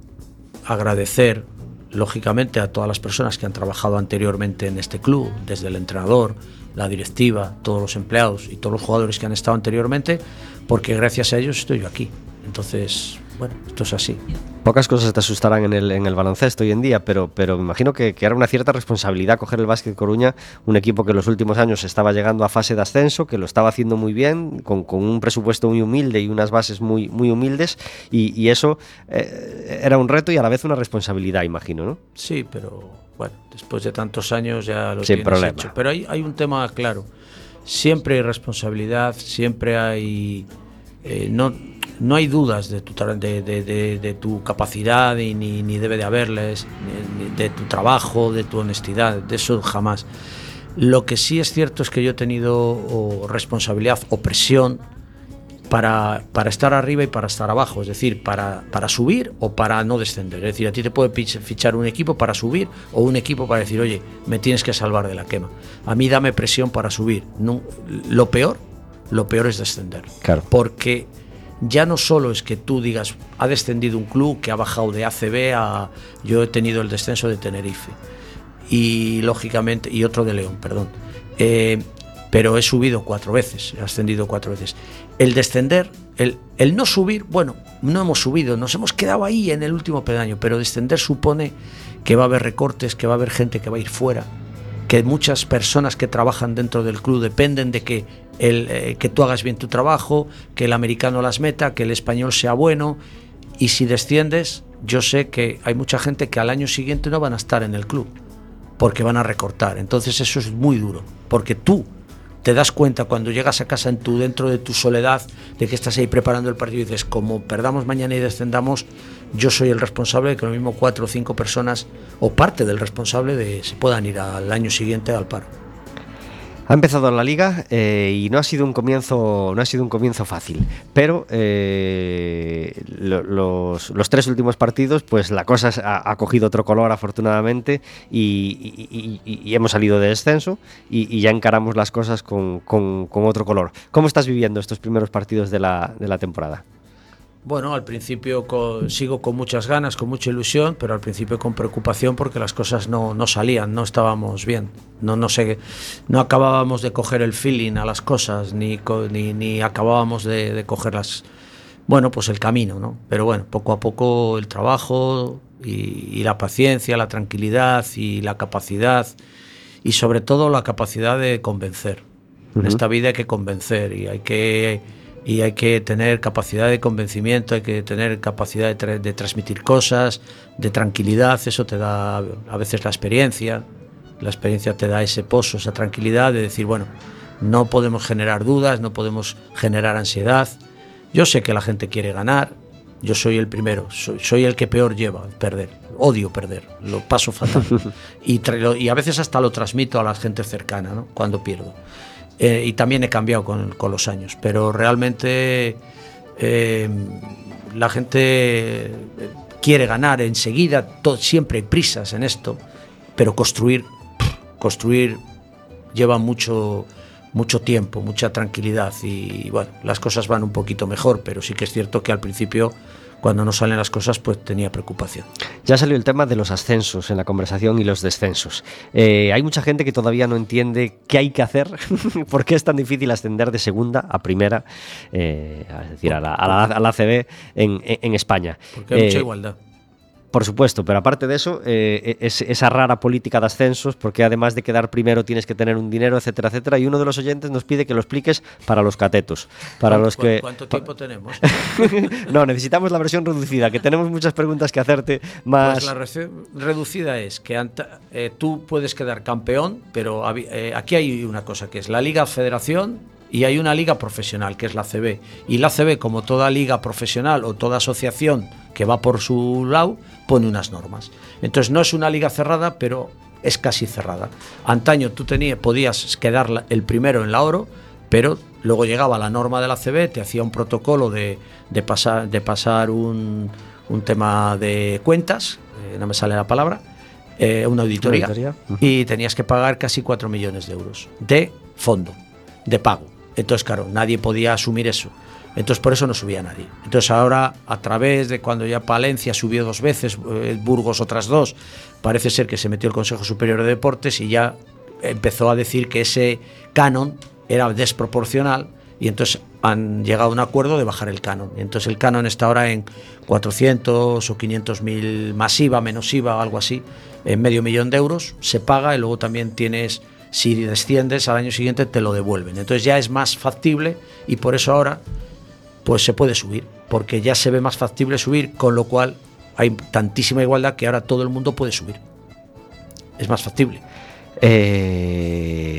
agradecer lógicamente a todas las personas que han trabajado anteriormente en este club, desde el entrenador, la directiva, todos los empleados y todos los jugadores que han estado anteriormente, porque gracias a ellos estoy yo aquí. Entonces, bueno, esto es así. Pocas cosas te asustarán en el, en el baloncesto hoy en día, pero, pero me imagino que, que, era una cierta responsabilidad coger el Básquet Coruña, un equipo que en los últimos años estaba llegando a fase de ascenso, que lo estaba haciendo muy bien, con, con un presupuesto muy humilde y unas bases muy, muy humildes, y, y eso eh, era un reto y a la vez una responsabilidad, imagino, ¿no? Sí, pero bueno, después de tantos años ya lo Sin tienes hecho. Pero hay, hay un tema claro, siempre hay responsabilidad, siempre hay... Eh, no, no hay dudas de tu, de, de, tu capacidad y ni, ni, debe de haberles, de tu trabajo, de tu honestidad, de eso jamás. Lo que sí es cierto es que yo he tenido responsabilidad o presión para, para, estar arriba y para estar abajo, es decir, para, para subir o para no descender. Es decir, a ti te puede fichar un equipo para subir o un equipo para decir, oye, me tienes que salvar de la quema. A mí dame presión para subir. Lo peor, lo peor es descender. Claro. Porque ya no solo es que tú digas, ha descendido un club que ha bajado de ACB a. Yo he tenido el descenso de Tenerife. Y lógicamente. Y otro de León, perdón. Eh, pero he subido cuatro veces, he ascendido cuatro veces. El descender, el, el no subir, bueno, no hemos subido, nos hemos quedado ahí en el último pedaño, pero descender supone que va a haber recortes, que va a haber gente que va a ir fuera, que muchas personas que trabajan dentro del club dependen de que, el, eh, que tú hagas bien tu trabajo, que el americano las meta, que el español sea bueno. Y si desciendes, yo sé que hay mucha gente que al año siguiente no van a estar en el club, porque van a recortar. Entonces eso es muy duro, porque tú te das cuenta cuando llegas a casa en tu, dentro de tu soledad de que estás ahí preparando el partido y dices, como perdamos mañana y descendamos, yo soy el responsable de que lo mismo cuatro o cinco personas o parte del responsable de se puedan ir al año siguiente al paro. Ha empezado la liga eh, y no ha sido un comienzo, no ha sido un comienzo fácil, pero eh, los, tres últimos partidos, pues la cosa ha, cogido otro color afortunadamente y, hemos salido de descenso y, ya encaramos las cosas con, otro color. ¿Cómo estás viviendo estos primeros partidos de la, de la temporada? Bueno, al principio sigo con muchas ganas, con mucha ilusión, pero al principio con preocupación porque las cosas no, no salían, no estábamos bien. No, no, sé, no acabábamos de coger el feeling a las cosas, ni, ni, ni acabábamos de, de coger las, bueno, pues el camino, ¿no? Pero bueno, poco a poco el trabajo y, la paciencia, la tranquilidad y la capacidad y sobre todo la capacidad de convencer. En esta vida hay que convencer y hay que y hay que tener capacidad de convencimiento, hay que tener capacidad de, transmitir cosas, de tranquilidad, eso te da a veces la experiencia, la experiencia te da ese pozo, esa tranquilidad de decir, bueno, no podemos generar dudas, no podemos generar ansiedad. Yo sé que la gente quiere ganar, yo soy el primero, soy, el que peor lleva perder, odio perder, lo paso fatal. y, y, a veces hasta lo transmito a la gente cercana ¿no? cuando pierdo. Eh, y también he cambiado con, con los años, pero realmente eh, la gente quiere ganar enseguida, todo, siempre hay prisas en esto, pero construir, construir lleva mucho, mucho tiempo, mucha tranquilidad y bueno, las cosas van un poquito mejor, pero sí que es cierto que al principio cuando no salen las cosas, pues tenía preocupación. Ya salió el tema de los ascensos en la conversación y los descensos. Eh, hay mucha gente que todavía no entiende qué hay que hacer, por qué es tan difícil ascender de segunda a primera, eh, es decir, a la, a ACB en, España. Porque hay mucha eh, igualdad. Por supuesto, pero aparte de eso, eh, es esa rara política de ascensos, porque además de quedar primero tienes que tener un dinero, etcétera, etcétera. Y uno de los oyentes nos pide que lo expliques para los catetos. Para los que, ¿Cuánto tiempo tenemos? no, necesitamos la versión reducida, que tenemos muchas preguntas que hacerte más. Pues la versión reducida es que eh, tú puedes quedar campeón, pero eh, aquí hay una cosa que es la Liga Federación y hay una liga profesional que es la CB. Y la CB, como toda liga profesional o toda asociación que va por su lado, pone unas normas. Entonces no es una liga cerrada, pero es casi cerrada. Antaño tú tenías, podías quedar el primero en la oro, pero luego llegaba la norma de la CB, te hacía un protocolo de, pasar, de pasar un, tema de cuentas, eh, no me sale la palabra, eh, una auditoría, y tenías que pagar casi 4 millones de euros de fondo, de pago. Entonces, claro, nadie podía asumir eso. Entonces por eso no subía nadie. Entonces ahora, a través de cuando ya Palencia subió dos veces, eh, Burgos otras dos, parece ser que se metió el Consejo Superior de Deportes y ya empezó a decir que ese canon era desproporcional y entonces han llegado a un acuerdo de bajar el canon. Entonces el canon está ahora en 400 o 500 mil más IVA, menos IVA algo así, en medio millón de euros, se paga y luego también tienes, si desciendes al año siguiente te lo devuelven. Entonces ya es más factible y por eso ahora pues se puede subir, porque ya se ve más factible subir, con lo cual hay tantísima igualdad que ahora todo el mundo puede subir. Es más factible. Eh,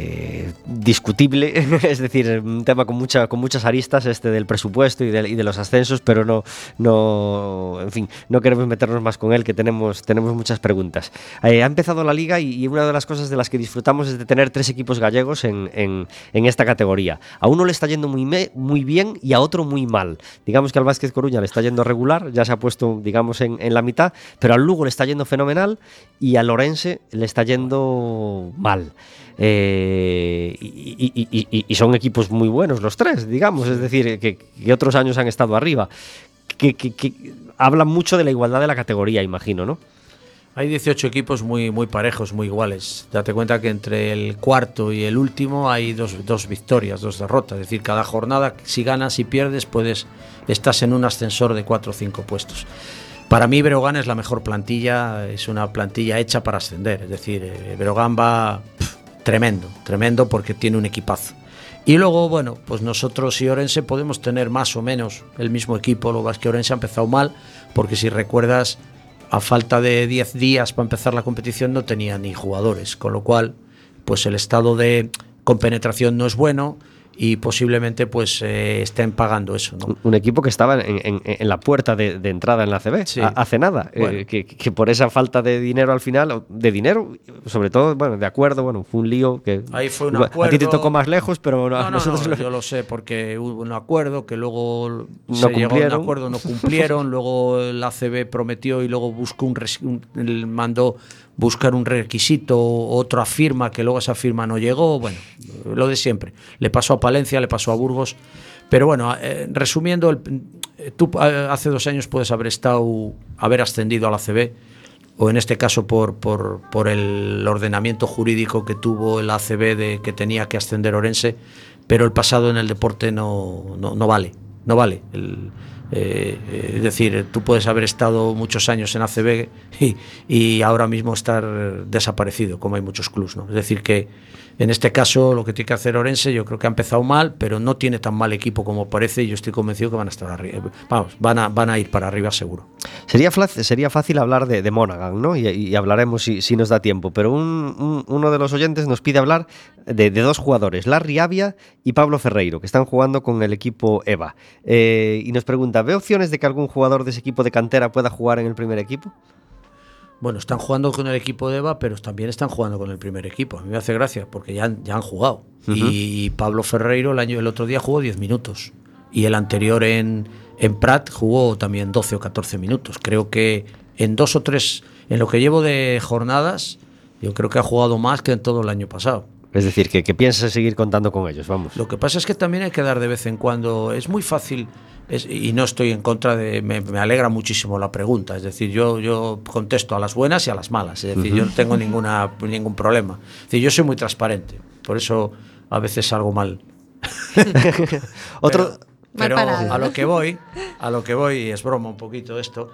discutible, es decir, un tema con, mucha, con muchas aristas este del presupuesto y de, los ascensos, pero no, no, en fin, no queremos meternos más con él, que tenemos, tenemos muchas preguntas. Eh, ha empezado la liga y, una de las cosas de las que disfrutamos es de tener tres equipos gallegos en, esta categoría. A uno le está yendo muy, muy bien y a otro muy mal. Digamos que al Vázquez Coruña le está yendo regular, ya se ha puesto, digamos, en, en la mitad, pero al Lugo le está yendo fenomenal y al Lorense le está yendo mal. Eh, y, son equipos muy buenos los tres, digamos, es decir, que, otros años han estado arriba. Que, hablan mucho de la igualdad de la categoría, imagino, ¿no? Hay 18 equipos muy, muy parejos, muy iguales. Date cuenta que entre el cuarto y el último hay dos, dos victorias, dos derrotas. Es decir, cada jornada, si ganas y pierdes, puedes, estás en un ascensor de cuatro o cinco puestos. Para mí Breogán es la mejor plantilla, es una plantilla hecha para ascender, es decir, eh, Breogán va tremendo, tremendo porque tiene un equipazo. Y luego, bueno, pues nosotros y Orense podemos tener más o menos el mismo equipo, lo que es que Orense ha empezado mal, porque si recuerdas, a falta de 10 días para empezar la competición no tenía ni jugadores, con lo cual, pues el estado de compenetración no es bueno, y posiblemente pues eh, estén pagando eso. ¿no? Un equipo que estaba en, la puerta de, entrada en la CB hace nada, eh, que, por esa falta de dinero al final, de dinero, sobre todo, bueno, de acuerdo, bueno, fue un lío que... Ahí fue un acuerdo... A ti te tocó más lejos, pero no, nosotros... yo lo sé, porque hubo un acuerdo que luego no se llegó a un acuerdo, no cumplieron, luego la ACB prometió y luego buscó un, un mandó buscar un requisito, otra firma que luego esa firma no llegó, bueno, lo de siempre. Le pasó a Palencia, le pasó a Burgos, pero bueno, eh, resumiendo, tú eh, hace dos años puedes haber estado, haber ascendido a la CB, o en este caso por, por, el ordenamiento jurídico que tuvo el ACB de que tenía que ascender Orense, pero el pasado en el deporte no, no, vale, no vale. El, Eh, es decir, tú puedes haber estado muchos años en ACB y, y, ahora mismo estar desaparecido, como hay muchos clubs. ¿no? Es decir, que en este caso lo que tiene que hacer Orense, yo creo que ha empezado mal, pero no tiene tan mal equipo como parece y yo estoy convencido que van a estar arriba. Vamos, van a, van a ir para arriba seguro. Sería, sería fácil hablar de, de Monaghan, ¿no? Y, hablaremos si, nos da tiempo, pero un, uno de los oyentes nos pide hablar de, de, dos jugadores, Larry Avia y Pablo Ferreiro, que están jugando con el equipo EVA. Eh, y nos pregunta, ¿ve opciones de que algún jugador de ese equipo de cantera pueda jugar en el primer equipo? Bueno, están jugando con el equipo de EVA, pero también están jugando con el primer equipo. A mí me hace gracia porque ya han, ya han jugado. Y Pablo Ferreiro el, año, el otro día jugó 10 minutos. Y el anterior en, en Prat jugó también 12 o 14 minutos. Creo que en dos o tres, en lo que llevo de jornadas, yo creo que ha jugado más que en todo el año pasado. Es decir, que, que piensas seguir contando con ellos, vamos. Lo que pasa es que también hay que dar de vez en cuando. Es muy fácil, es, y no estoy en contra de. Me, me, alegra muchísimo la pregunta. Es decir, yo, yo contesto a las buenas y a las malas. Es decir, uh -huh. yo no tengo ninguna, ningún problema. Es decir, yo soy muy transparente. Por eso a veces salgo mal. Otro. Pero, pero a lo que voy, a lo que voy, y es broma un poquito esto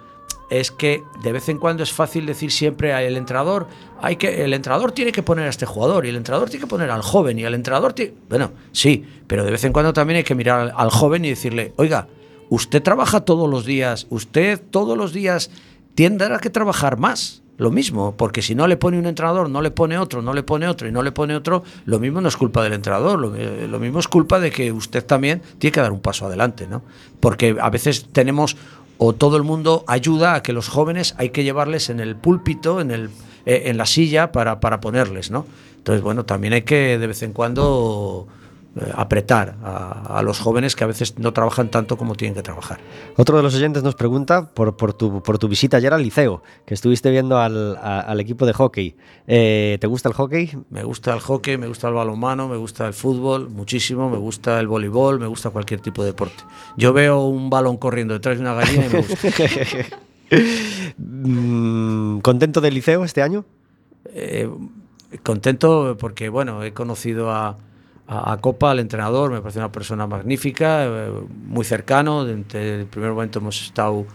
es que de vez en cuando es fácil decir siempre al entrenador, hay que, el entrenador tiene que poner a este jugador y el entrenador tiene que poner al joven y el entrenador tiene... Bueno, sí, pero de vez en cuando también hay que mirar al, joven y decirle, oiga, usted trabaja todos los días, usted todos los días tendrá que trabajar más. Lo mismo, porque si no le pone un entrenador, no le pone otro, no le pone otro y no le pone otro, lo mismo no es culpa del entrenador, lo, lo mismo es culpa de que usted también tiene que dar un paso adelante, ¿no? Porque a veces tenemos o todo el mundo ayuda a que los jóvenes hay que llevarles en el púlpito, en, el, eh, en la silla para, para, ponerles, ¿no? Entonces, bueno, también hay que de vez en cuando apretar a, a, los jóvenes que a veces no trabajan tanto como tienen que trabajar. Otro de los oyentes nos pregunta por, por, tu, por tu visita ayer al liceo, que estuviste viendo al, a, al equipo de hockey. Eh, ¿Te gusta el hockey? Me gusta el hockey, me gusta el balonmano, me gusta el fútbol muchísimo, me gusta el voleibol, me gusta cualquier tipo de deporte. Yo veo un balón corriendo detrás de una gallina y me gusta. Mm, ¿Contento del liceo este año? Eh, contento porque, bueno, he conocido a, a, a, Copa, al entrenador, me parece una persona magnífica, eh, muy cercano, desde el primer momento hemos estado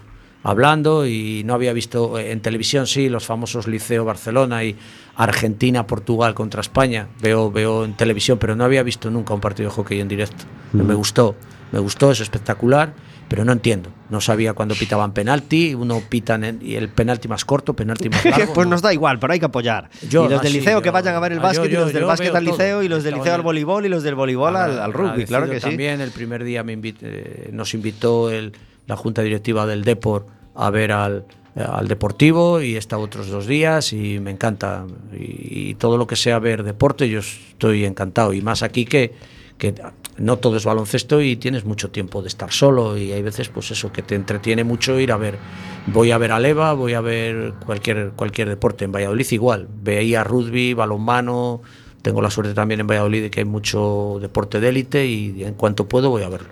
hablando y no había visto eh, en televisión sí los famosos Liceo Barcelona y Argentina Portugal contra España. Veo veo en televisión pero no había visto nunca un partido de hockey en directo. Mm. me gustó. Me gustó, es espectacular pero no entiendo. No sabía cuándo pitaban penalti, uno en, y el penalti más corto, penalti más largo. pues nos da igual, pero hay que apoyar. Yo, y los del liceo que vayan a ver el básquet, yo, y los del básquet al liceo, y los del liceo al voleibol, y los del voleibol al, al rugby, claro que sí. También el primer día me invite, nos invitó el, la junta directiva del Depor a ver al, al Deportivo y he estado otros dos días y me encanta. Y, y todo lo que sea ver deporte, yo estoy encantado. Y más aquí que, que no todo es baloncesto y tienes mucho tiempo de estar solo y hay veces pues eso que te entretiene mucho ir a ver voy a ver a Leva voy a ver cualquier cualquier deporte en Valladolid igual veía rugby balonmano tengo la suerte también en Valladolid de que hay mucho deporte de élite y en cuanto puedo voy a verlo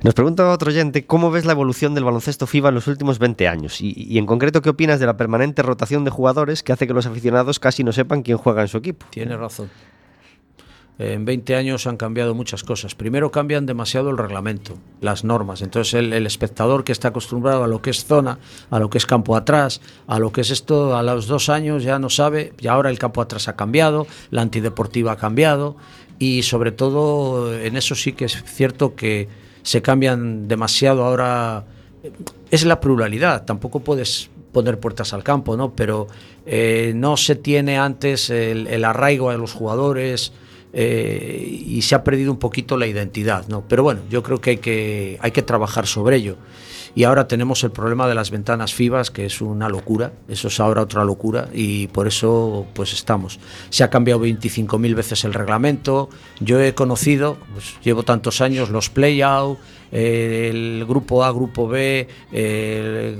nos pregunta otro oyente, ¿cómo ves la evolución del baloncesto FIBA en los últimos 20 años? Y, y, en concreto, ¿qué opinas de la permanente rotación de jugadores que hace que los aficionados casi no sepan quién juega en su equipo? Tiene razón en 20 años han cambiado muchas cosas. Primero cambian demasiado el reglamento, las normas. Entonces el, el, espectador que está acostumbrado a lo que es zona, a lo que es campo atrás, a lo que es esto, a los dos años ya no sabe, y ahora el campo atrás ha cambiado, la antideportiva ha cambiado y sobre todo en eso sí que es cierto que se cambian demasiado ahora. Es la pluralidad, tampoco puedes poner puertas al campo, ¿no? Pero eh, no se tiene antes el, el arraigo a los jugadores, eh, y se ha perdido un poquito la identidad, ¿no? Pero bueno, yo creo que hay que, hay que trabajar sobre ello. Y ahora tenemos el problema de las ventanas FIBAS, que es una locura, eso es ahora otra locura, y por eso pues estamos. Se ha cambiado 25.000 veces el reglamento, yo he conocido, pues llevo tantos años, los play-out, eh, el grupo A, grupo B, eh,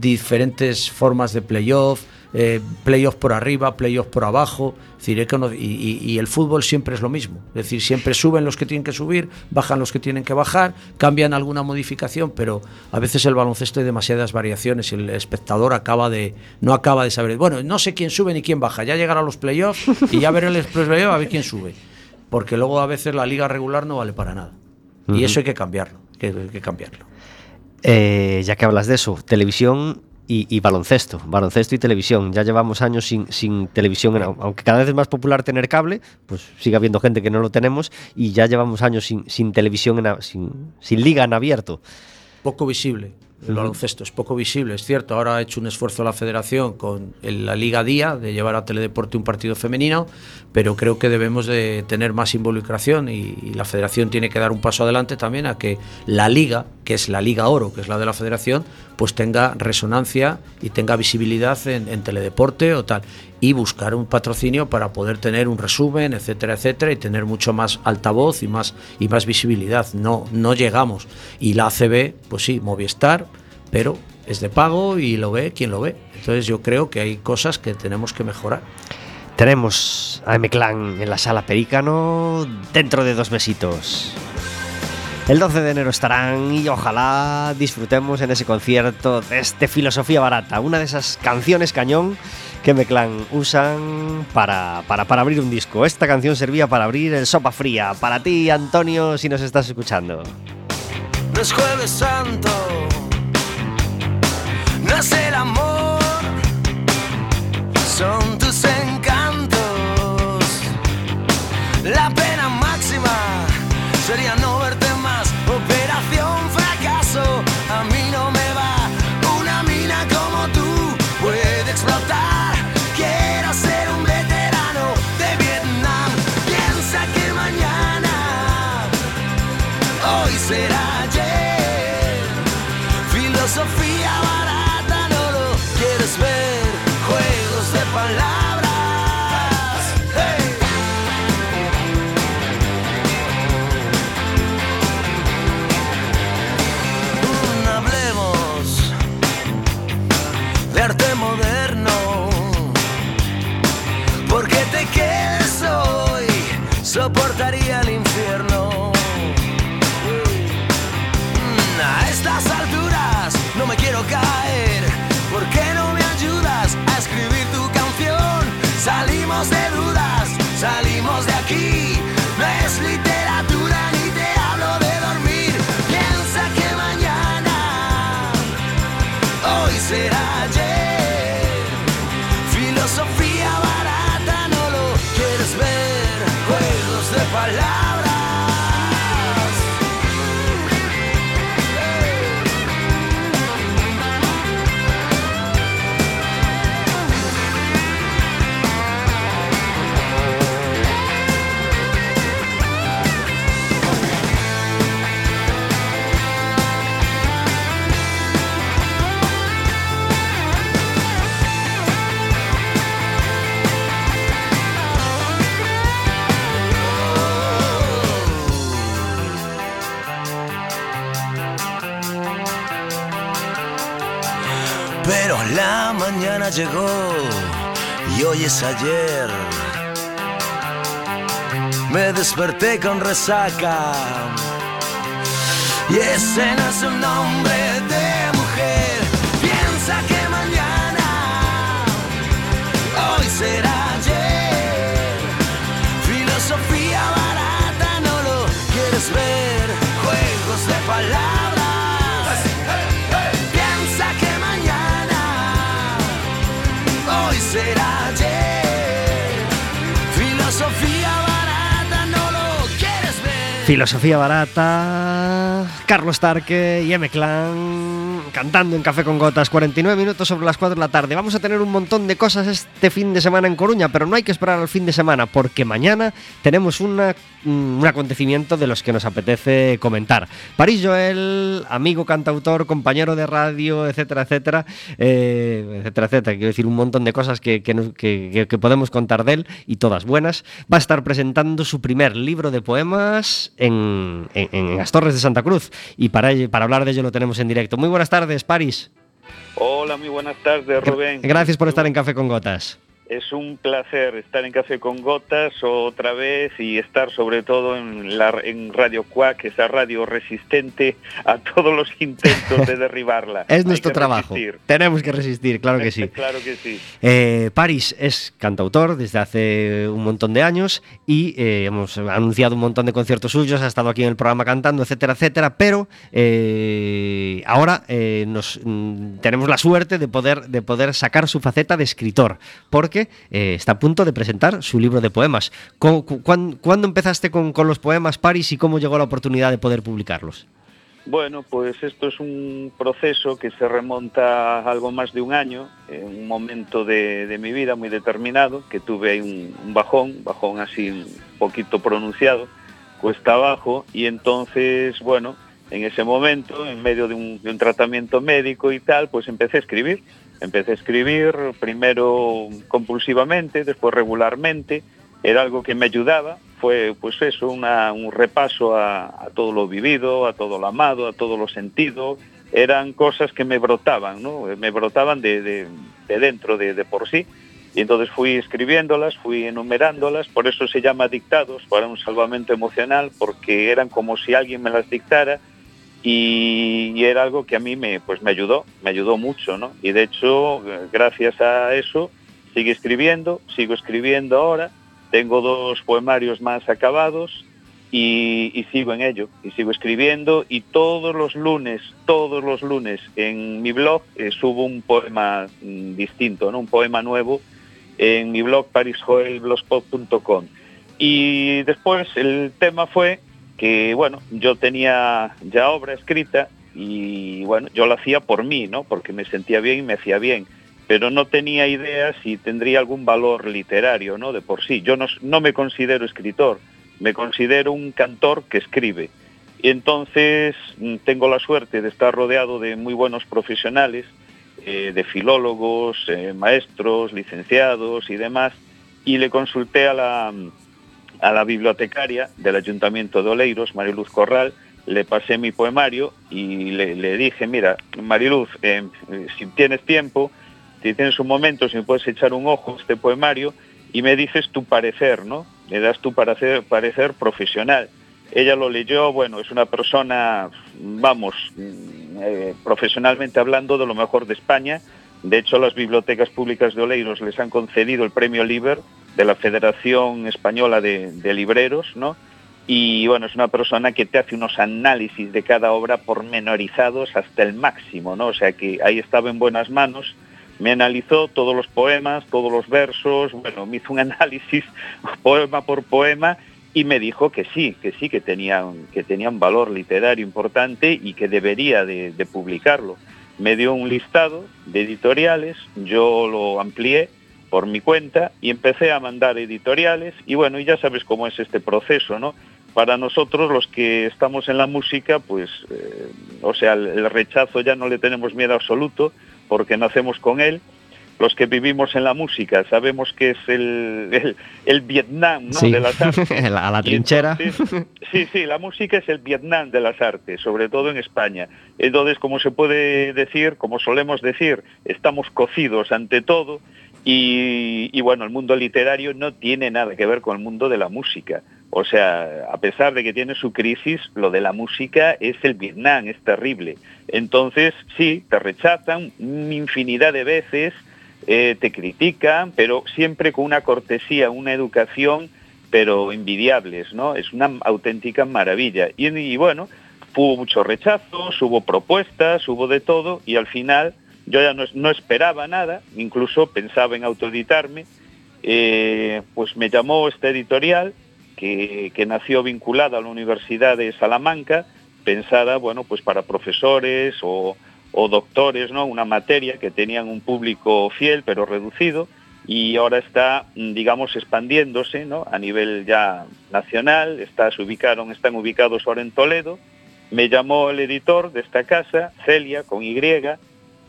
diferentes formas de playoff, eh, playoff por arriba, playoff por abajo, es decir, y, y, y, el fútbol siempre es lo mismo, es decir, siempre suben los que tienen que subir, bajan los que tienen que bajar, cambian alguna modificación, pero a veces el baloncesto hay demasiadas variaciones y el espectador acaba de no acaba de saber, bueno, no sé quién sube ni quién baja, ya llegará a los playoffs y ya veré el playoff a ver quién sube, porque luego a veces la liga regular no vale para nada. Uh -huh. Y eso hay que cambiarlo, hay que, hay que cambiarlo. Eh, ya que hablas de eso, televisión y, baloncesto, baloncesto y televisión. Ya llevamos años sin, sin, televisión, aunque cada vez es más popular tener cable, pues sigue habiendo gente que no lo tenemos y ya llevamos años sin, sin televisión, sin, sin liga en abierto. Poco visible. El baloncesto es poco visible, es cierto. Ahora ha hecho un esfuerzo la federación con la Liga Día de llevar a Teledeporte un partido femenino, pero creo que debemos de tener más involucración y, la federación tiene que dar un paso adelante también a que la Liga, que es la Liga Oro, que es la de la federación, pues tenga resonancia y tenga visibilidad en, en Teledeporte o tal y buscar un patrocinio para poder tener un resumen, etcétera, etcétera, y tener mucho más altavoz y más, y más visibilidad. No, no llegamos. Y la ACB, pues sí, Movistar, pero es de pago y lo ve quien lo ve. Entonces yo creo que hay cosas que tenemos que mejorar. Tenemos a M-Clan en la sala Perícano dentro de dos mesitos. El 12 de enero estarán y ojalá disfrutemos en ese concierto de este Filosofía Barata, una de esas canciones cañón que Meclan usan para, para, para, abrir un disco. Esta canción servía para abrir el Sopa Fría. Para ti, Antonio, si nos estás escuchando. No es jueves santo, no es el amor, son tus encantos. La y hoy es ayer. Me desperté con resaca y ese no es un nombre Filosofía barata, Carlos Tarque y M-Clan cantando en Café con Gotas, 49 minutos sobre las 4 de la tarde. Vamos a tener un montón de cosas este fin de semana en Coruña, pero no hay que esperar al fin de semana porque mañana tenemos una, un acontecimiento de los que nos apetece comentar. París Joel, amigo cantautor, compañero de radio, etcétera, etcétera, eh, etcétera, etcétera. Quiero decir, un montón de cosas que, podemos contar de él y todas buenas. Va a estar presentando su primer libro de poemas en, en, en Astorres de Santa Cruz y para, para hablar de ello lo tenemos en directo. Muy buenas tardes, París. Hola, muy buenas tardes, Rubén. Gracias por estar en Café con Gotas. Es un placer estar en Café con Gotas otra vez y estar sobre todo en, la, en Radio Cuac, esa radio resistente a todos los intentos de derribarla. es nuestro trabajo. Tenemos que resistir, claro que sí. claro que sí. Eh, Paris es cantautor desde hace un montón de años y eh, hemos anunciado un montón de conciertos suyos, ha estado aquí en el programa cantando, etcétera, etcétera, pero eh, ahora nos, mm, tenemos la suerte de poder, de poder sacar su faceta de escritor, porque eh, está a punto de presentar su libro de poemas. ¿Cuándo, empezaste con, los poemas, Paris, y cómo llegó la oportunidad de poder publicarlos? Bueno, pues esto es un proceso que se remonta a algo más de un año, en un momento de, mi vida muy determinado, que tuve ahí un, bajón, bajón así un poquito pronunciado, cuesta abajo, y entonces, bueno, en ese momento, en medio un, de un tratamiento médico y tal, pues empecé a escribir Empecé a escribir primero compulsivamente, después regularmente, era algo que me ayudaba, fue pues eso, un repaso a, todo lo vivido, a todo lo amado, a todo lo sentido, eran cosas que me brotaban, ¿no? me brotaban de, dentro, de, por sí, y entonces fui escribiéndolas, fui enumerándolas, por eso se llama dictados, para un salvamento emocional, porque eran como si alguien me las dictara, y, era algo que a mí me, pues me ayudó, me ayudó mucho, ¿no? Y de hecho, gracias a eso, sigo escribiendo, sigo escribiendo ahora, tengo dos poemarios más acabados y, sigo en ello, y sigo escribiendo y todos los lunes, todos los lunes en mi blog eh, subo un poema mm, distinto, ¿no? Un poema nuevo en mi blog parisjoelblogspot.com. Y después el tema fue que bueno, yo tenía ya obra escrita y bueno, yo la hacía por mí, ¿no? Porque me sentía bien y me hacía bien, pero no tenía idea si tendría algún valor literario, ¿no? De por sí. Yo no, no me considero escritor, me considero un cantor que escribe. Y entonces mm, tengo la suerte de estar rodeado de muy buenos profesionales, eh, de filólogos, eh, maestros, licenciados y demás, y le consulté a la a la bibliotecaria del Ayuntamiento de Oleiros, Mariluz Corral, le pasé mi poemario y le, dije, mira, Mariluz, eh, si tienes tiempo, si tienes un momento, si me puedes echar un ojo a este poemario y me dices tu parecer, ¿no? Me das tu parecer, parecer profesional. Ella lo leyó, bueno, es una persona, vamos, mm, eh, profesionalmente hablando, de lo mejor de España. De hecho, las bibliotecas públicas de Oleiros les han concedido el premio Liber de la Federación Española de, Libreros, ¿no? Y bueno, es una persona que te hace unos análisis de cada obra pormenorizados hasta el máximo, ¿no? O sea que ahí estaba en buenas manos, me analizó todos los poemas, todos los versos, bueno, me hizo un análisis poema por poema y me dijo que sí, que sí, que tenía, que tenía un valor literario importante y que debería de publicarlo. Me dio un listado de editoriales, yo lo amplié por mi cuenta y empecé a mandar editoriales y bueno, y ya sabes cómo es este proceso, ¿no? Para nosotros los que estamos en la música, pues, eh, o sea, el, rechazo ya no le tenemos miedo absoluto porque nacemos con él. Los que vivimos en la música sabemos que es el, el, Vietnam ¿no? de las artes. a la trinchera. sí, sí, la música es el Vietnam de las artes, sobre todo en España. Entonces, como se puede decir, como solemos decir, estamos cocidos ante todo y, bueno, el mundo literario no tiene nada que ver con el mundo de la música. O sea, a pesar de que tiene su crisis, lo de la música es el Vietnam, es terrible. Entonces, sí, te rechazan infinidad de veces, eh, te critican, pero siempre con una cortesía, una educación, pero envidiables, ¿no? Es una auténtica maravilla. Y, y bueno, hubo muchos rechazos, hubo propuestas, hubo de todo, y al final yo ya no, esperaba nada, incluso pensaba en autoeditarme, eh, pues me llamó esta editorial que, nació vinculada a la Universidad de Salamanca, pensada, bueno, pues para profesores o, doctores, ¿no? Una materia que tenían un público fiel pero reducido y ahora está, digamos, expandiéndose, ¿no? A nivel ya nacional, ubicaron, están ubicados ahora en Toledo. Me llamó el editor de esta casa, Celia, con Y,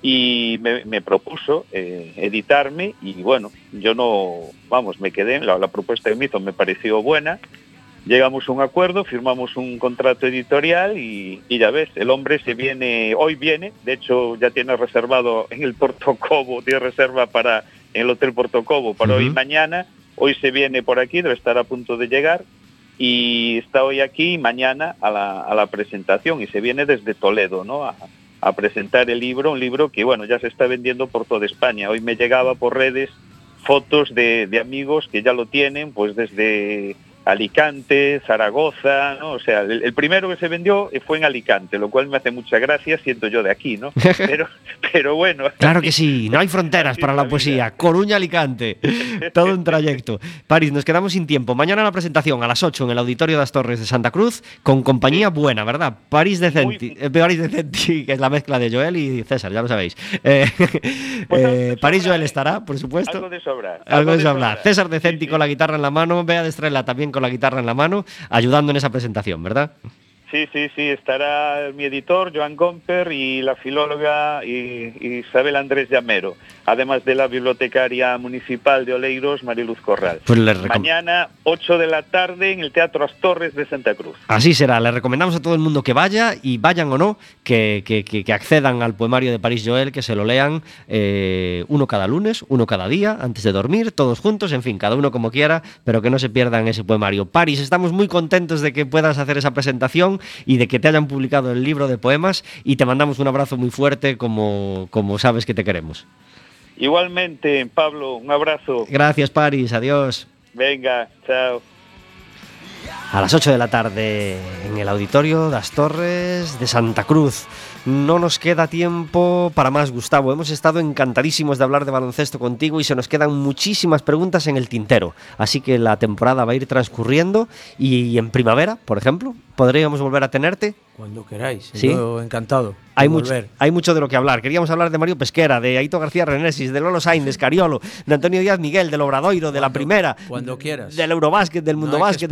y me, propuso eh, editarme y bueno, yo no, vamos, me quedé, la, la propuesta de me me pareció buena, llegamos a un acuerdo, firmamos un contrato editorial y, ya ves, el hombre se viene, hoy viene, de hecho ya tiene reservado en el Porto Cobo, tiene reserva para en el Hotel Portocobo para hoy y mañana. Hoy se viene por aquí, debe estar a punto de llegar y está hoy aquí y mañana a la, presentación y se viene desde Toledo, ¿no? A, presentar el libro, un libro que, bueno, ya se está vendiendo por toda España. Hoy me llegaba por redes fotos de, de amigos que ya lo tienen, pues desde Alicante, Zaragoza, ¿no? O sea, el, primero que se vendió fue en Alicante, lo cual me hace mucha gracia, siento yo de aquí, ¿no? Pero, pero bueno. Claro que sí, no hay fronteras para la poesía. Coruña, Alicante, todo un trayecto. París, nos quedamos sin tiempo. Mañana la presentación a las 8 en el Auditorio de las Torres de Santa Cruz, con compañía buena, ¿verdad? París Decenti, eh, París Decenti, que es la mezcla de Joel y César, ya lo sabéis. Eh, pues eh, París Joel estará, por supuesto. Algo de sobra. Algo, de sobra. César Decenti con la guitarra en la mano, Bea de Estrella también con la guitarra en la mano, ayudando en esa presentación, ¿verdad? Sí, sí, sí, estará mi editor, Joan Gomper, y la filóloga Isabel Andrés Llamero, además de la bibliotecaria municipal de Oleiros, Mariluz Corral. Pues Mañana, 8 de la tarde, en el Teatro Astorres de Santa Cruz. Así será, le recomendamos a todo el mundo que vaya, y vayan o no, que, que, accedan al poemario de París Joel, que se lo lean eh, uno cada lunes, uno cada día, antes de dormir, todos juntos, en fin, cada uno como quiera, pero que no se pierdan ese poemario. París, estamos muy contentos de que puedas hacer esa presentación y de que te hayan publicado el libro de poemas y te mandamos un abrazo muy fuerte como, como sabes que te queremos. Igualmente, Pablo, un abrazo. Gracias, Paris, adiós. Venga, chao. A las 8 de la tarde en el auditorio de las Torres de Santa Cruz. No nos queda tiempo para más, Gustavo. Hemos estado encantadísimos de hablar de baloncesto contigo y se nos quedan muchísimas preguntas en el tintero. Así que la temporada va a ir transcurriendo y en primavera, por ejemplo, podríamos volver a tenerte. Cuando queráis, ¿Sí? encantado. Hay mucho, hay mucho de lo que hablar. Queríamos hablar de Mario Pesquera, de Aito García Renesis, de Lolo Sainz, de Escariolo, de Antonio Díaz Miguel, del Obradoiro, de la Primera. Cuando quieras. Del Eurobásquet, del Mundo Básquet,